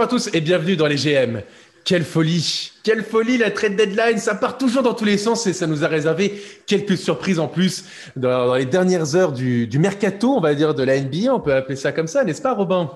Bonjour à tous et bienvenue dans les GM. Quelle folie, quelle folie la trade deadline, ça part toujours dans tous les sens et ça nous a réservé quelques surprises en plus dans, les dernières heures du, mercato, on va dire, de la NBA, on peut appeler ça comme ça, n'est-ce pas Robin?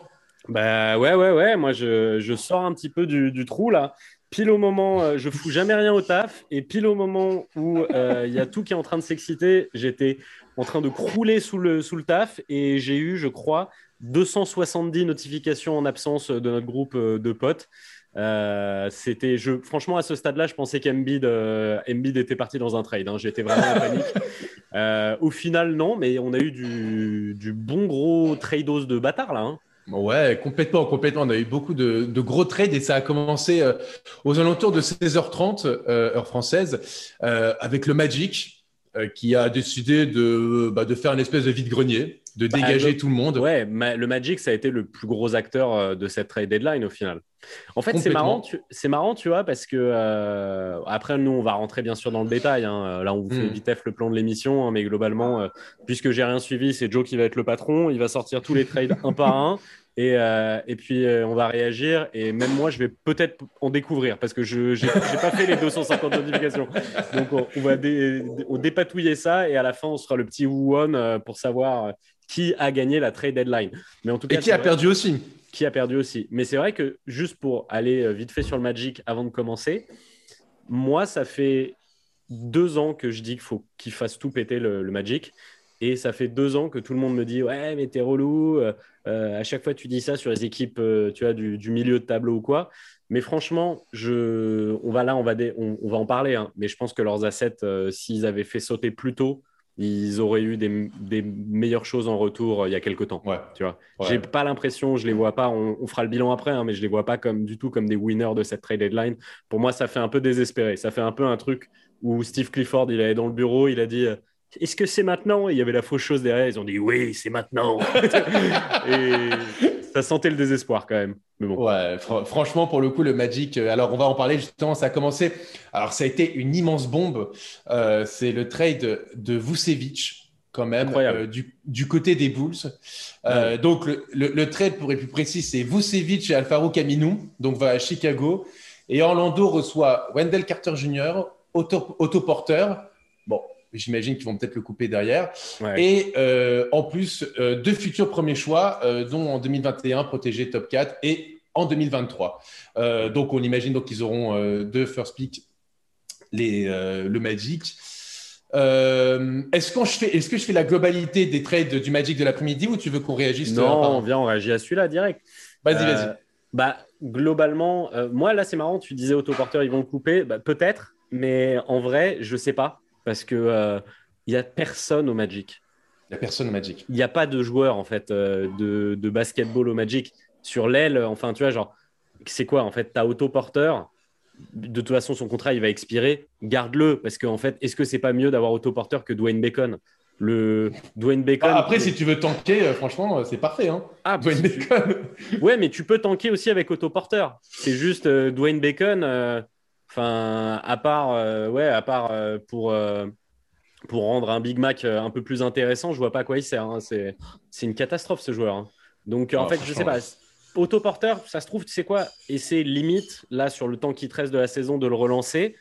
Bah ouais, ouais, ouais, moi je, sors un petit peu du, trou là. Pile au moment, euh, je fous jamais rien au taf et pile au moment où euh, il y a tout qui est en train de s'exciter, j'étais en train de crouler sous le, sous le taf et j'ai eu, je crois, 270 notifications en absence de notre groupe euh, de potes. Euh, c'était, je, franchement, à ce stade-là, je pensais qu'Embiid euh, était parti dans un trade. Hein. J'étais vraiment en panique. au final, non, mais on a eu du, bon gros trados de bâtard là. Hein. Ouais, complètement, complètement. On a eu beaucoup de, gros trades et ça a commencé aux alentours de 16h30 heure française avec le Magic qui a décidé de, bah, de faire une espèce de vide-grenier de bah, dégager tout le monde. Ouais, le Magic, ça a été le plus gros acteur euh, de cette trade deadline au final. En fait, c'est marrant, c'est marrant, tu vois, parce que euh, après, nous, on va rentrer bien sûr dans le détail. Hein. Là, on vous fait hmm. vite le plan de l'émission, hein, mais globalement, euh, puisque j'ai rien suivi, c'est Joe qui va être le patron. Il va sortir tous les trades un par un. Et, et, puis on va réagir et même moi je vais peut-être en découvrir parce que je n'ai pas fait les 250 notifications donc on, va dépatouiller ça et à la fin on sera le petit woo pour savoir qui a gagné la trade deadline. Mais en tout cas, Et qui a perdu aussi. Qui a perdu aussi. Mais c'est vrai que juste pour aller euh, vite fait sur le Magic avant de commencer, moi, ça fait deux ans que je dis qu'il faut qu'il fasse tout péter le, Magic. Et ça fait deux ans que tout le monde me dit Ouais, mais t'es relou. Euh, euh, à chaque fois, tu dis ça sur les équipes tu vois, du, milieu de tableau ou quoi. Mais franchement, je, on va là, on va, on, va en parler. Hein. mais je pense que leurs assets, s'ils avaient fait sauter plus tôt, ils auraient eu des, meilleures choses en retour euh, il y a quelques temps. Ouais. Tu vois, j'ai pas l'impression, je les vois pas. On, fera le bilan après, hein, mais je les vois pas comme du tout comme des winners de cette trade deadline. Pour moi, ça fait un peu désespéré. Ça fait un peu un truc où Steve Clifford, il est dans le bureau, il a dit. Euh, est-ce que c'est maintenant? Il y avait la fausse chose derrière. Ils ont dit oui, c'est maintenant. et ça sentait le désespoir quand même. Ouais, franchement, pour le coup, le Magic, euh, alors on va en parler justement, ça a commencé. Alors, ça a été une immense bombe. Euh, c'est le trade de Vucevic, quand même, euh, du, côté des Bulls. Donc, le, trade, pour être plus précis, c'est Vucevic et Alfaro Camino, donc va à Chicago. Et Orlando reçoit Wendell Carter Jr., autoporteur. Bon, J'imagine qu'ils vont peut-être le couper derrière. Et euh, en plus, euh, deux futurs premiers choix, euh, dont en 2021 protégé top 4 et en 2023. donc on imagine donc qu'ils auront deux first pick, les, le Magic. est-ce, que je fais la globalité des trades du Magic de l'après-midi ou tu veux qu'on réagisse Non, on vient, on réagit à celui-là direct. Vas-y, vas-y. Bah, globalement, moi là c'est marrant, tu disais autoporteur, ils vont le couper. Bah, peut-être, mais en vrai, je sais pas parce que il euh, y a personne au Magic. Il n'y a personne au Magic. Il n'y a pas de joueur en fait euh, de, de, basketball au Magic sur l'aile. Enfin, tu vois, genre, c'est quoi en fait T'as autoporteur. De toute façon, son contrat il va expirer. Garde-le parce qu'en fait, est-ce que c'est pas mieux d'avoir autoporteur que Dwayne Bacon? Le Dwayne Bacon. Ah, après, si tu veux tanker, euh, franchement, c'est parfait. Hein. Ah, Dwayne Bacon. ouais, mais tu peux tanker aussi avec autoporteur. C'est juste Dwayne Bacon. Enfin, à part, euh, ouais, à part euh, pour, euh, pour rendre un Big Mac un peu plus intéressant, je vois pas à quoi il sert. Hein. C'est, une catastrophe ce joueur. Hein. Donc, en oh, fait, je sais pas. Autoporteur, ça se trouve, tu sais quoi? Et c'est limite, là, sur le temps qui te reste de la saison, de le relancer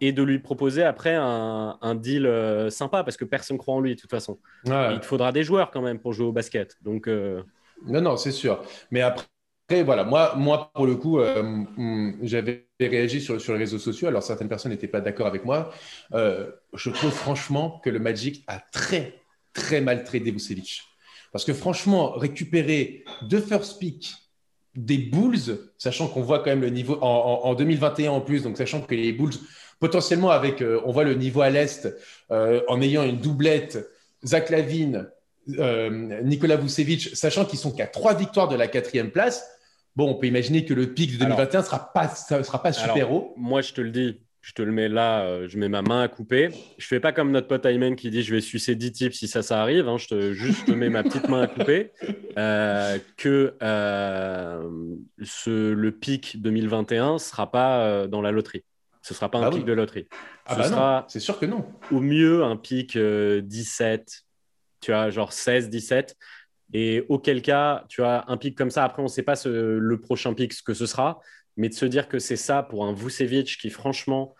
et de lui proposer après un, deal sympa parce que personne croit en lui de toute façon. Il te faudra des joueurs quand même pour jouer au basket. Donc, Non, non, c'est sûr. Mais après, voilà, moi, pour le coup, euh, mm, j'avais réagi sur, sur, les réseaux sociaux. Alors, certaines personnes n'étaient pas d'accord avec moi. Euh, je trouve franchement que le Magic a très, très mal tradé Vucevic. Parce que franchement, récupérer deux first pick des Bulls, sachant qu'on voit quand même le niveau en, 2021 en plus, donc sachant que les Bulls, potentiellement avec, euh, on voit le niveau à l'Est, en ayant une doublette, Zach Lavine, Nicolas Vucevic, sachant qu'ils sont qu'à trois victoires de la quatrième place, bon, on peut imaginer que le pic de 2021 ne sera pas, sera pas super haut. Moi, je te le dis, je te le mets là, euh, je mets ma main à couper. Je fais pas comme notre pote Ayman qui dit je vais sucer 10 types si ça, ça arrive. Hein. Je te, juste te mets ma petite main à couper. Euh, que euh, ce, le pic 2021 sera pas dans la loterie. Ce sera pas un ah pic de loterie. Ah ce bah sera c'est sûr que non. Au mieux un pic 17, tu vois, genre 16, 17 Et auquel cas, tu as un pic comme ça. Après, on ne sait pas le prochain pic ce que ce sera, mais de se dire que c'est ça pour un Vucevic qui, franchement,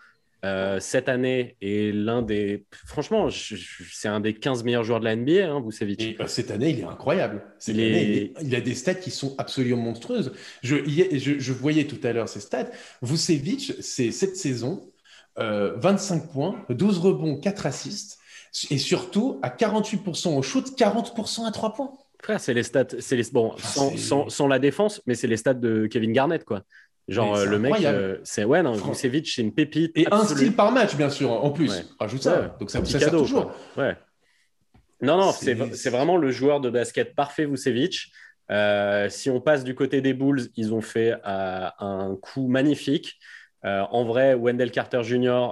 euh, cette année est l'un des. Franchement, c'est un des 15 meilleurs joueurs de la NBA, hein, Vucevic. Bah, cette année, il est incroyable. il, a des stats qui sont absolument monstrueuses. Je, je, voyais tout à l'heure ces stats. Vucevic, c'est cette saison, 25 euh, points, 12 rebonds, 4 assists, et surtout à 48% au shoot, 40% à 3 points. Frère, c'est les stats, c'est les bon, sans, sans, la défense, mais c'est les stats de Kevin Garnett, quoi. Genre, euh, le mec, euh, c'est ouais, non, Vucevic, c'est une pépite. Et un style par match, bien sûr, en plus. Rajoute ça. Donc, ça, ça cadeau, toujours. Ouais. Non, non, c'est vraiment le joueur de basket parfait, Vucevic. Euh, si on passe du côté des Bulls, ils ont fait un coup magnifique. en vrai, Wendell Carter Jr.,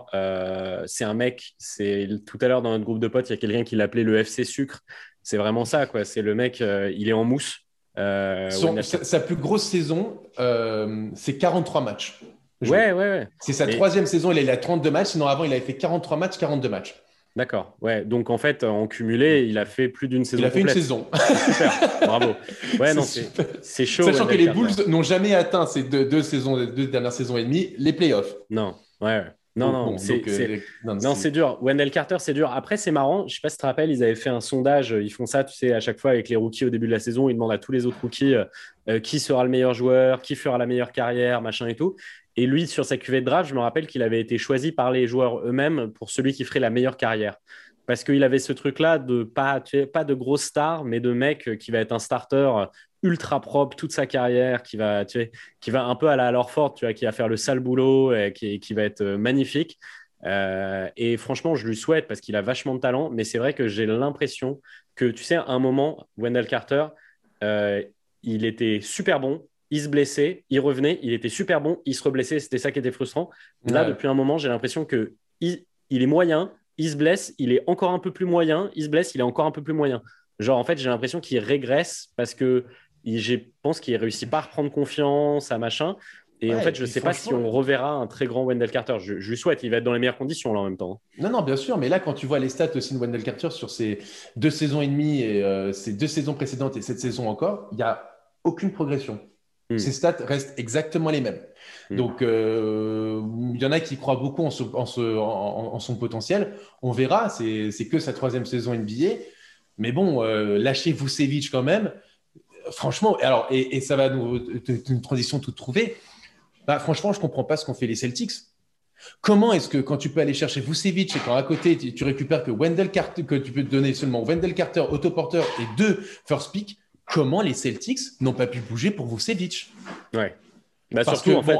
c'est un mec, c'est tout à l'heure dans notre groupe de potes, il y a quelqu'un qui l'appelait le FC Sucre. C'est vraiment ça, quoi. C'est le mec, il est en mousse. Euh, sa, plus grosse saison, euh, c'est 43 matchs. Ouais, ouais, ouais. C'est sa troisième saison, il a 32 matchs. Sinon, avant, il avait fait 43 matchs, 42 matchs. D'accord. Ouais. Donc en fait, en cumulé, il a fait plus d'une saison. Il a fait une saison. Super. Bravo. Ouais, non, c'est chaud. Sachant que les Bulls n'ont jamais atteint ces deux, deux, saisons, deux dernières saisons et demie, les playoffs. Non. Ouais. Non, non, euh, c'est dur. Wendell Carter, c'est dur. Après, c'est marrant. Je sais pas si tu te rappelles, ils avaient fait un sondage. Ils font ça, tu sais, à chaque fois avec les rookies au début de la saison. Ils demandent à tous les autres rookies euh, euh, qui sera le meilleur joueur, qui fera la meilleure carrière, machin et tout. Et lui, sur sa cuvée de draft, je me rappelle qu'il avait été choisi par les joueurs eux-mêmes pour celui qui ferait la meilleure carrière. Parce qu'il avait ce truc-là de pas, tu pas de grosse star, mais de mec qui va être un starter ultra propre toute sa carrière, qui va, tu sais, qui va un peu à la Lorford, tu vois, qui va faire le sale boulot et qui, qui va être euh, magnifique. Euh, et franchement, je lui souhaite parce qu'il a vachement de talent, mais c'est vrai que j'ai l'impression que, tu sais, à un moment, Wendell Carter, euh, il était super bon, il se blessait, il revenait, il était super bon, il se reblessait, c'était ça qui était frustrant. Là, depuis un moment, j'ai l'impression que il, il, est moyen, il se blesse, il est encore un peu plus moyen, il se blesse, il est encore un peu plus moyen. Genre, en fait, j'ai l'impression qu'il régresse parce que je pense qu'il réussit pas à reprendre confiance, à machin. Et en fait, je ne sais pas si on reverra un très grand Wendell Carter. Je, lui souhaite, il va être dans les meilleures conditions là en même temps. Non, non, bien sûr. Mais là, quand tu vois les stats aussi de Wendell Carter sur ces deux saisons et demie et euh, ces deux saisons précédentes et cette saison encore, il n'y a aucune progression. Hmm. Ces stats restent exactement les mêmes. Hmm. Donc, euh, il y en a qui croient beaucoup en, son potentiel. On verra. C'est que sa troisième saison NBA. Mais bon, euh, lâchez Vucevic quand même franchement, alors, et, ça va nous une transition toute trouvée. Bah, franchement, je comprends pas ce qu'ont fait les Celtics. Comment est-ce que quand tu peux aller chercher Vucevic et quand à côté tu, récupères que Wendell Carter, que tu peux te donner seulement Wendell Carter, autoporteur et deux first pick, comment les Celtics n'ont pas pu bouger pour Vucevic? Ouais. Bah, Parce surtout, que, en fait,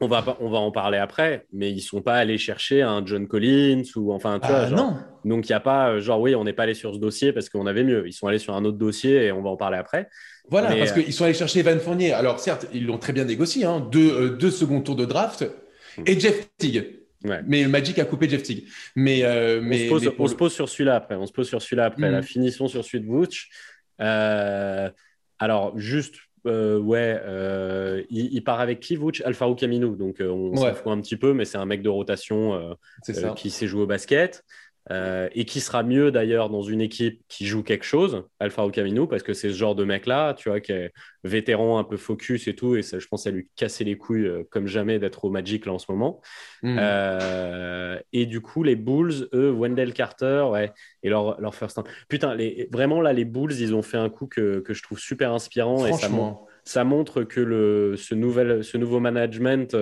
on va, on va en parler après, mais ils sont pas allés chercher un John Collins ou enfin, tu vois, ah, non. Donc, il n'y a pas, euh, genre, oui, on n'est pas allé sur ce dossier parce qu'on avait mieux. Ils sont allés sur un autre dossier et on va en parler après. Voilà, parce euh, qu'ils sont allés chercher Van Fournier. Alors, certes, ils l'ont très bien négocié, hein, deux, euh, deux seconds tours de draft hmm. et Jeff Teague. Mais Magic a coupé Jeff Teague. Mais, mais, on, se pose, sur celui-là après. On se pose sur celui-là après. La hmm. finition sur celui de Vooch. alors, juste euh, ouais, euh, il, part avec qui, Vouch Alfaro Camino. Donc, euh, on s'en fout un petit peu, mais c'est un mec de rotation qui sait jouer au basket. Et qui sera mieux d'ailleurs dans une équipe qui joue quelque chose, Alfaro Camino, parce que c'est ce genre de mec-là, tu vois, qui est vétéran, un peu focus et tout, et ça, je pense, à lui casser les couilles comme jamais d'être au Magic là en ce moment. Hmm. et du coup, les Bulls, eux, Wendell Carter, ouais, et leur, leur first time. Putain, les, vraiment là, les Bulls, ils ont fait un coup que, que je trouve super inspirant, et ça, ça montre que le, ce, nouvel, ce nouveau management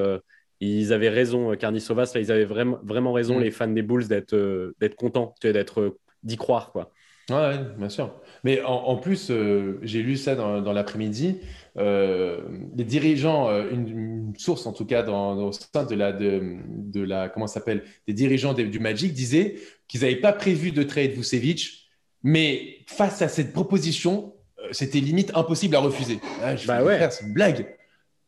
ils avaient raison, euh, Carni Sovas, là, ils avaient vraiment, vraiment raison, mm. les fans des Bulls, d'être euh, d'être contents, d'être euh, d'y croire. Quoi. Ouais, bien sûr. Mais en, plus, j'ai lu ça dans, l'après-midi. les dirigeants, une, source en tout cas dans, au sein de la, de, de la comment s'appelle, des dirigeants du Magic disaient qu'ils n'avaient pas prévu de trade Vucevic, mais face à cette proposition, c'était limite impossible à refuser. Ah, je bah ouais. c'est une blague.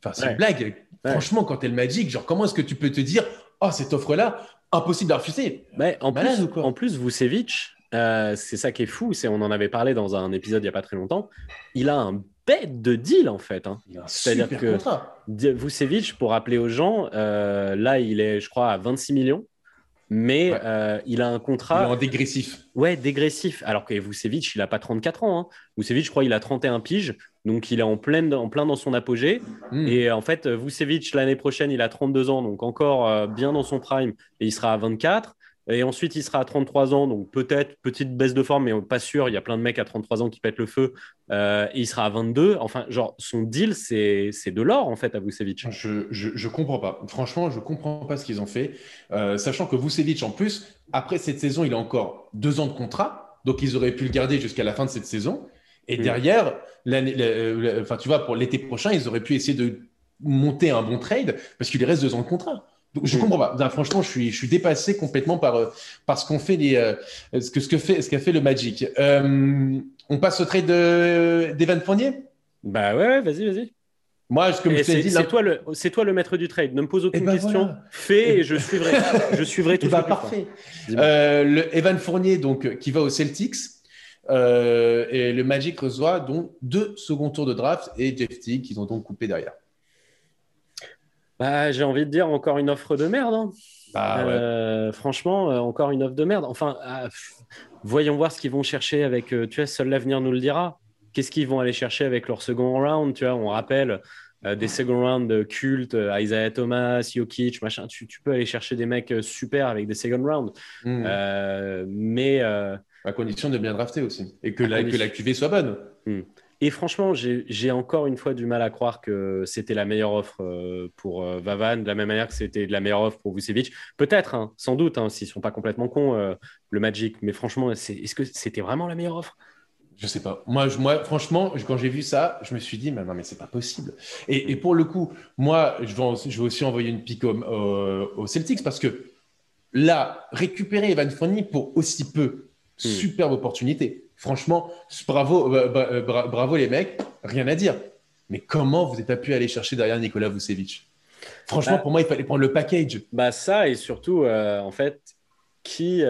Enfin, c'est une blague. Franchement, quand elle le Magic, genre, comment est-ce que tu peux te dire, oh, cette offre-là, impossible à refuser Mais en, plus, en plus, Vucevic, euh, c'est ça qui est fou, c'est on en avait parlé dans un épisode il n'y a pas très longtemps. Il a un bête de deal en fait. Hein. C'est-à-dire que contrat. Vucevic, pour rappeler aux gens, euh, là il est, je crois, à 26 millions. Mais euh, il a un contrat. Il est en dégressif. Ouais, dégressif. Alors que Vucevic, il n'a pas 34 ans. Hein. Vucevic, je crois, il a 31 piges. Donc, il est en plein, en plein dans son apogée. Hmm. Et en fait, Vucevic, l'année prochaine, il a 32 ans. Donc, encore euh, bien dans son prime. Et il sera à 24. Et ensuite, il sera à 33 ans, donc peut-être petite baisse de forme, mais pas sûr. Il y a plein de mecs à 33 ans qui pètent le feu. Euh, et il sera à 22. Enfin, genre, son deal, c'est de l'or, en fait, à Vucevic. Je, je, comprends pas. Franchement, je comprends pas ce qu'ils ont fait. Euh, sachant que Vucevic, en plus, après cette saison, il a encore deux ans de contrat. Donc, ils auraient pu le garder jusqu'à la fin de cette saison. Et mm. derrière, enfin, tu vois, pour l'été prochain, ils auraient pu essayer de monter un bon trade parce qu'il reste deux ans de contrat. Donc, je comprends pas. franchement, je suis, je suis dépassé complètement par, euh, par ce qu'on fait les, euh, ce que, ce que fait, ce qu'a fait le Magic. Euh, on passe au trade d'Evan Fournier? Bah ouais, vas-y, vas-y. Moi, comme je t'ai dit, c'est toi le, c'est toi le maître du trade. Ne me pose aucune eh ben question. Fais et je suivrai, je suivrai tout. Eh ben, parfait. le Evan Fournier, donc, qui va aux Celtics. et le Magic reçoit donc deux second tours de draft et Jeff Teague qu'ils ont donc coupé derrière. Bah, j'ai envie de dire encore une offre de merde. Hein. Bah, euh, franchement, euh, encore une offre de merde. Enfin, ah, voyons voir ce qu'ils vont chercher avec. Euh, tu vois, seul l'avenir nous le dira. Qu'est-ce qu'ils vont aller chercher avec leur second round Tu vois, on rappelle des second round de culte, Isaiah Thomas, Jokic, machin. Tu, peux aller chercher des mecs super avec des second round. Hmm. mais à condition de bien drafter aussi et que, la, que la QV soit bonne. Hmm. Et franchement, j'ai encore une fois du mal à croire que c'était la meilleure offre euh, pour euh, Vavan, de la même manière que c'était la meilleure offre pour Vucevic. Peut-être, hein, sans doute, hein, s'ils ne sont pas complètement cons, euh, le Magic. Mais franchement, est-ce que c'était vraiment la meilleure offre? Je sais pas. Moi, moi franchement, quand j'ai vu ça, je me suis dit, mais non, mais c'est pas possible. Et, pour le coup, moi, je vais, je vais, aussi envoyer une pique au, Celtics parce que là, récupérer Evan Fournier pour aussi peu, hmm. superbe opportunité. Franchement, bravo, euh, euh, bravo les mecs, rien à dire. Mais comment vous n'êtes pas pu aller chercher derrière Nicolas Vucevic? Franchement, bah, pour moi, il fallait prendre le package. Bah ça et surtout, euh, en fait, qui,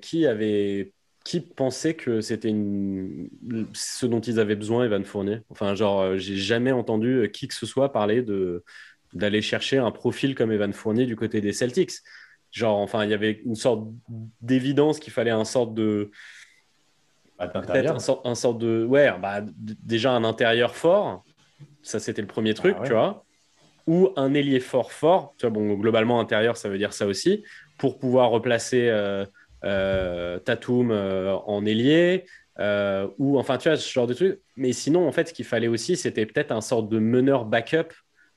qui avait qui pensait que c'était une... ce dont ils avaient besoin, Evan Fournier? Enfin, genre, j'ai jamais entendu qui que ce soit parler de d'aller chercher un profil comme Evan Fournier du côté des Celtics. Genre, enfin, il y avait une sorte d'évidence qu'il fallait un sorte de Peut-être un, sort, de. Ouais, bah, déjà un intérieur fort. Ça, c'était le premier truc, ah tu vois. Ou un ailier fort, fort. Tu vois, bon, globalement, intérieur, ça veut dire ça aussi. Pour pouvoir replacer euh, euh, Tatum euh, en ailier. ou enfin, tu vois, ce genre de truc. Mais sinon, en fait, ce qu'il fallait aussi, c'était peut-être un sort de meneur backup.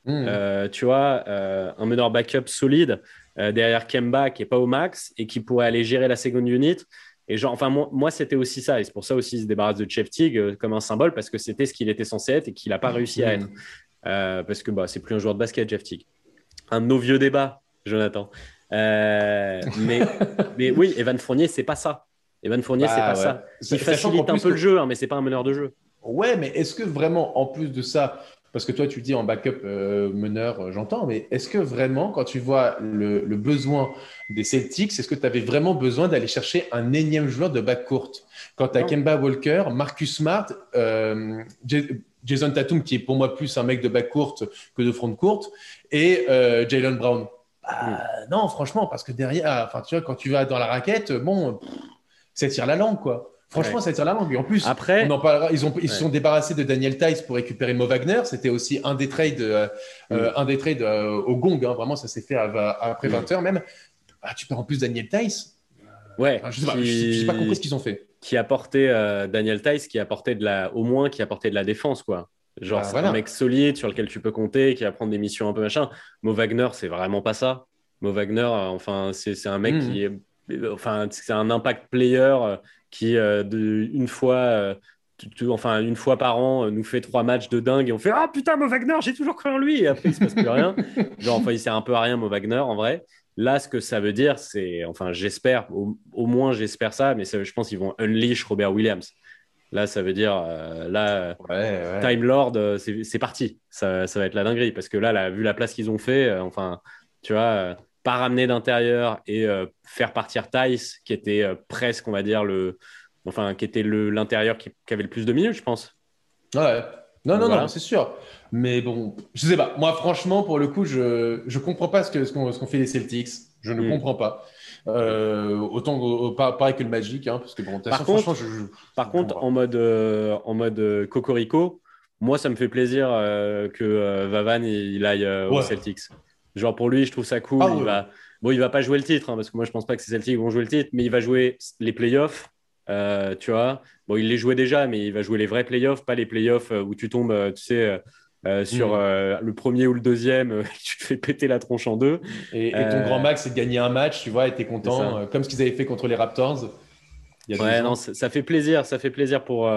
Hmm. tu vois, un meneur backup solide derrière Kemba qui est pas au max et qui pourrait aller gérer la seconde unit et genre, enfin, moi, c'était aussi ça. Et c'est pour ça aussi, il se débarrasse de Chef Tig euh, comme un symbole parce que c'était ce qu'il était censé être et qu'il n'a pas réussi à être. Euh, parce que bah, c'est plus un joueur de basket, Jeff Tig. Un de nos vieux débats, Jonathan. Euh, mais, mais oui, Evan Fournier, c'est pas ça. Evan Fournier, c'est bah, pas ça. Il facilite un peu le jeu, hein, mais c'est pas un meneur de jeu. Ouais, mais est-ce que vraiment, en plus de ça, parce que toi, tu dis en backup euh, meneur, euh, j'entends, mais est-ce que vraiment, quand tu vois le, besoin des Celtics, est-ce que tu avais vraiment besoin d'aller chercher un énième joueur de backcourt Quand tu as Kemba Walker, Marcus Smart, euh, Jason Tatum, qui est pour moi plus un mec de backcourt que de front court, et Jalen Brown. Bah, non, franchement, parce que derrière, enfin, tu vois, quand tu vas dans la raquette, bon, ça tire la langue, quoi. Franchement, ça tire la langue. Et en plus, Après, on en parlera, ils, ont, ils se sont débarrassés de Daniel Tice pour récupérer Mo Wagner. C'était aussi un des trades, euh, euh, un des trades euh, au gong. Hein. Vraiment, ça s'est fait après 20 heures même. Ah, tu perds en plus Daniel Tice. Ouais. je sais pas, pas compris ce qu'ils ont fait. Qui apportait Daniel Tice, qui apportait de la, au moins, qui apportait de la défense, quoi. Genre, bah, c'est un mec solide sur lequel tu peux compter, qui va prendre des missions un peu machin. Mo Wagner, c'est vraiment pas ça. Mo Wagner, enfin, c'est un mec hmm. qui est, enfin, c'est un impact player qui euh, une fois euh, enfin une fois par an, euh, nous fait trois matchs de dingue et on fait Ah putain, Mo Wagner, j'ai toujours cru en lui. Et après, il se passe plus rien. Genre, enfin, il sert un peu à rien, Mo Wagner, en vrai. Là, ce que ça veut dire, c'est, enfin, j'espère, au, moins j'espère ça, mais je pense qu'ils vont unleash Robert Williams. Là, ça veut dire, là, Time Lord, c'est parti. Ça, ça, va être la dinguerie parce que là, là vu la place qu'ils ont fait, enfin, tu vois, pas ramener d'intérieur et euh, faire partir Tice, qui était euh, presque, on va dire, le, enfin, qui était l'intérieur qui, avait le plus de minutes, je pense. Ouais. Non, non, non, c'est sûr. Mais bon, je sais pas. Moi, franchement, pour le coup, je ne comprends pas ce qu'ont ce qu'on fait les Celtics. Je ne mm. comprends pas. autant pareil que le Magic, hein, parce que bon, par contre, par contre en mode en mode cocorico, moi ça me fait plaisir que Vavan il, aille au Celtics. Genre pour lui, je trouve ça cool. Ah il va bon, il va pas jouer le titre hein, parce que moi je pense pas que c'est Celtics vont jouer le titre, mais il va jouer les playoffs. tu vois, bon, il les jouait déjà, mais il va jouer les vrais playoffs, pas les playoffs où tu tombes, tu sais euh, sur mm. euh, le premier ou le deuxième, euh, tu te fais péter la tronche en deux. Et, ton grand max, c'est de gagner un match, tu vois, et t'es content, comme ce qu'ils avaient fait contre les Raptors. ouais, non, ça fait plaisir, ça fait plaisir pour,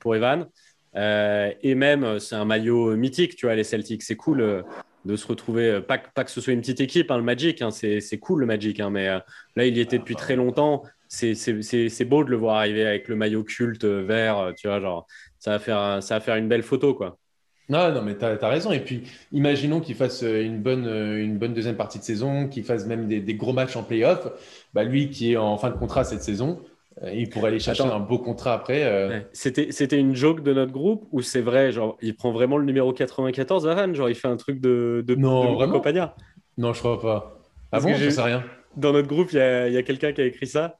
pour Evan. et même, c'est un maillot mythique, tu vois, les Celtics. C'est cool de se retrouver, pas, pas, que ce soit une petite équipe, hein, le Magic, hein, c'est cool le Magic, hein, mais là, il y était depuis très longtemps. C'est beau de le voir arriver avec le maillot culte vert, tu vois, genre, ça va faire, ça va faire une belle photo, quoi. Non, non, mais tu as, raison. Et puis, imaginons qu'il fasse euh, une bonne, euh, une bonne deuxième partie de saison, qu'il fasse même des, gros matchs en playoff. Bah, lui qui est en fin de contrat cette saison, euh, il pourrait aller chercher un beau contrat après. C'était une joke de notre groupe ou c'est vrai Genre, il prend vraiment le numéro 94 à Genre, il fait un truc de, de, non, vraiment Non, je crois pas. Ah bon Je sais rien. Dans notre groupe, il y a, a quelqu'un qui a écrit ça.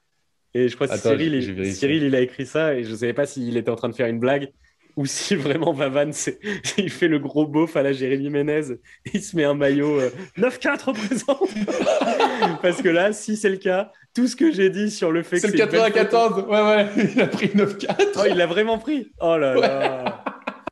Et je crois que Cyril, il, Cyril, il a écrit ça et je ne savais pas s'il était en train de faire une blague ou si vraiment Vavan, il fait le gros beauf à la Jérémy Ménez, il se met un maillot 9-4 euh, représente. Parce que là, si c'est le cas, tout ce que j'ai dit sur le fait que c'est. le 94, ouais, ouais, il a pris 9-4. Oh, il l'a vraiment pris? Oh là là.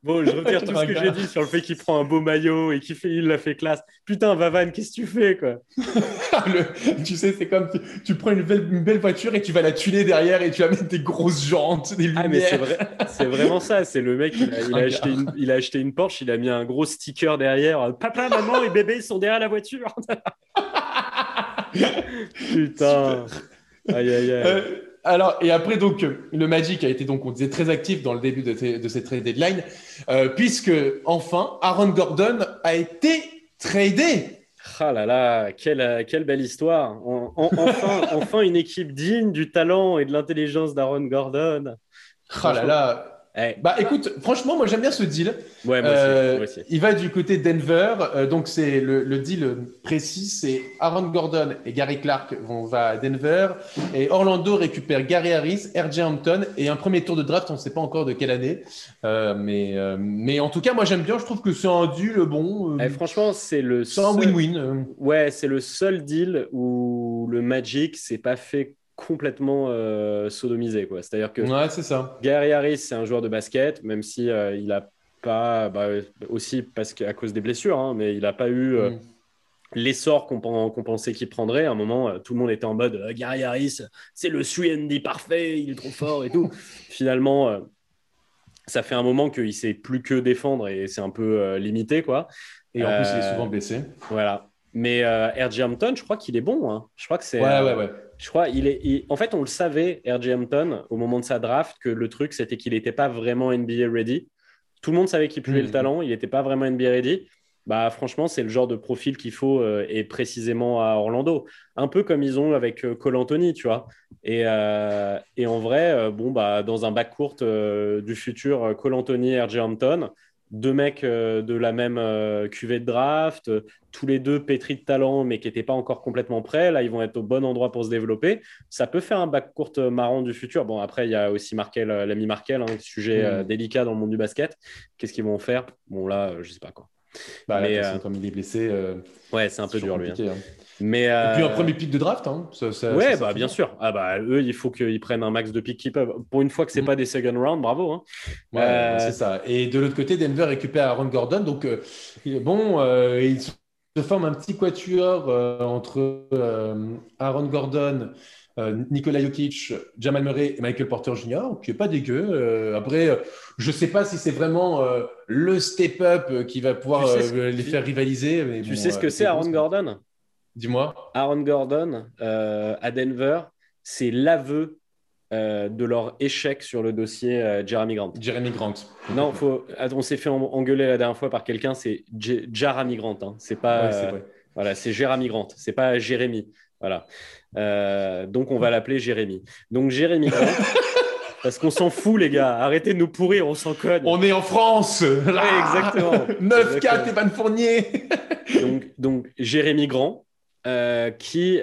Bon, je retire tout ce que j'ai dit sur le fait qu'il prend un beau maillot et qu'il fait, il l'a fait classe. Putain, Vavan, qu'est-ce que tu fais, quoi? Tu sais, c'est comme tu, prends une belle, voiture et tu vas la tuner derrière et tu vas mettre des grosses jantes, des lumières. Ah, mais c'est, vraiment ça. C'est le mec, il a, acheté une, il a acheté une Porsche, il a mis un gros sticker derrière. Papa, maman et bébé, ils sont derrière la voiture. Putain. Aïe, aïe, aïe. Euh, alors, et après, donc, le Magic a été, donc, on disait, très actif dans le début de, cette trade deadline, euh, puisque, enfin, Aaron Gordon a été tradé. Ah là là, quelle, quelle belle histoire. enfin, enfin, une équipe digne du talent et de l'intelligence d'Aaron Gordon. Ah là là, eh. Bah écoute, franchement, moi j'aime bien ce deal. Ouais, moi, euh, aussi, Il va du côté Denver. Euh, donc c'est le, deal précis, c'est Aaron Gordon et Gary Clark vont va à Denver et Orlando récupère Gary Harris, RJ Hampton et un premier tour de draft. On ne sait pas encore de quelle année, euh, mais mais en tout cas, moi j'aime bien. Je trouve que c'est un deal bon. Eh, franchement, c'est le. C'est un win-win. Ouais, c'est le seul deal où le Magic s'est pas fait complètement euh, sodomisé. Quoi. C'est-à-dire que ouais, c'est ça. Gary Harris, c'est un joueur de basket, même si euh, il a pas, bah, aussi parce qu'à cause des blessures, hein, mais il n'a pas eu euh, mm. l'essor qu'on pensait qu'il prendrait. À un moment, tout le monde était en mode Gary Harris, c'est le 3 parfait, il est trop fort et tout. Finalement, ça fait un moment qu'il sait plus que défendre et c'est un peu limité. quoi. Et en plus, il est souvent blessé. Voilà. Mais R.J. Hampton, je crois qu'il est bon. Hein. Je crois que c'est. Ouais, ouais, ouais je crois, il est, en fait, on le savait, R.J. Hampton, au moment de sa draft, que le truc, c'était qu'il n'était pas vraiment NBA ready. Tout le monde savait qu'il pouvait le mmh. talent, il n'était pas vraiment NBA ready. Bah, franchement, c'est le genre de profil qu'il faut, euh, et précisément à Orlando. Un peu comme ils ont avec euh, Cole Anthony, tu vois. Et, euh, et en vrai, bon, bah, dans un backcourt du futur, Cole Anthony, R.J. Hampton, deux mecs euh, de la même euh, cuvée de draft, tous les deux pétris de talent, mais qui n'étaient pas encore complètement prêts. Là, ils vont être au bon endroit pour se développer. Ça peut faire un bac court marrant du futur. Bon, après, il y a aussi Markel, euh, l'ami Markel, un hein, sujet hmm. délicat dans le monde du basket. Qu'est-ce qu'ils vont faire? Bon, là, je ne sais pas quoi. Bah, mais, comme il est blessé, ouais, c'est un peu dur lui. Hein. Hein. Mais Et puis un premier pic de draft. Hein. Ça, ouais, bah, bien sûr. Ah, bah, eux, il faut qu'ils prennent un max de pics qu'ils peuvent. Pour une fois que ce n'est mm. pas des second round, bravo. Hein. Ouais, euh, c'est ça. Et de l'autre côté, Denver récupère Aaron Gordon. Donc, euh, bon, euh, il se forme un petit quatuor entre Aaron Gordon, Nikola Jokic, Jamal Murray et Michael Porter Jr., qui n'est pas dégueu. après, je ne sais pas si c'est vraiment le step-up qui va pouvoir les faire rivaliser. Mais tu sais ce que c'est Aaron Gordon? Dis-moi. Aaron Gordon euh, à Denver, c'est l'aveu euh, de leur échec sur le dossier euh, Jeremy Grant. Jeremy Grant. Non, faut... on s'est fait engueuler la dernière fois par quelqu'un, c'est Jeremy Grant. Hein. C'est pas. voilà, c'est Jeremy Grant. C'est pas Jérémy. Voilà. donc on va l'appeler Jérémy. Donc Jérémy Grant. Parce qu'on s'en fout, les gars. Arrêtez de nous pourrir, on s'en code. On est en France. exactement. 9-4 Evan Fournier. donc, donc, Jérémy Grand, qui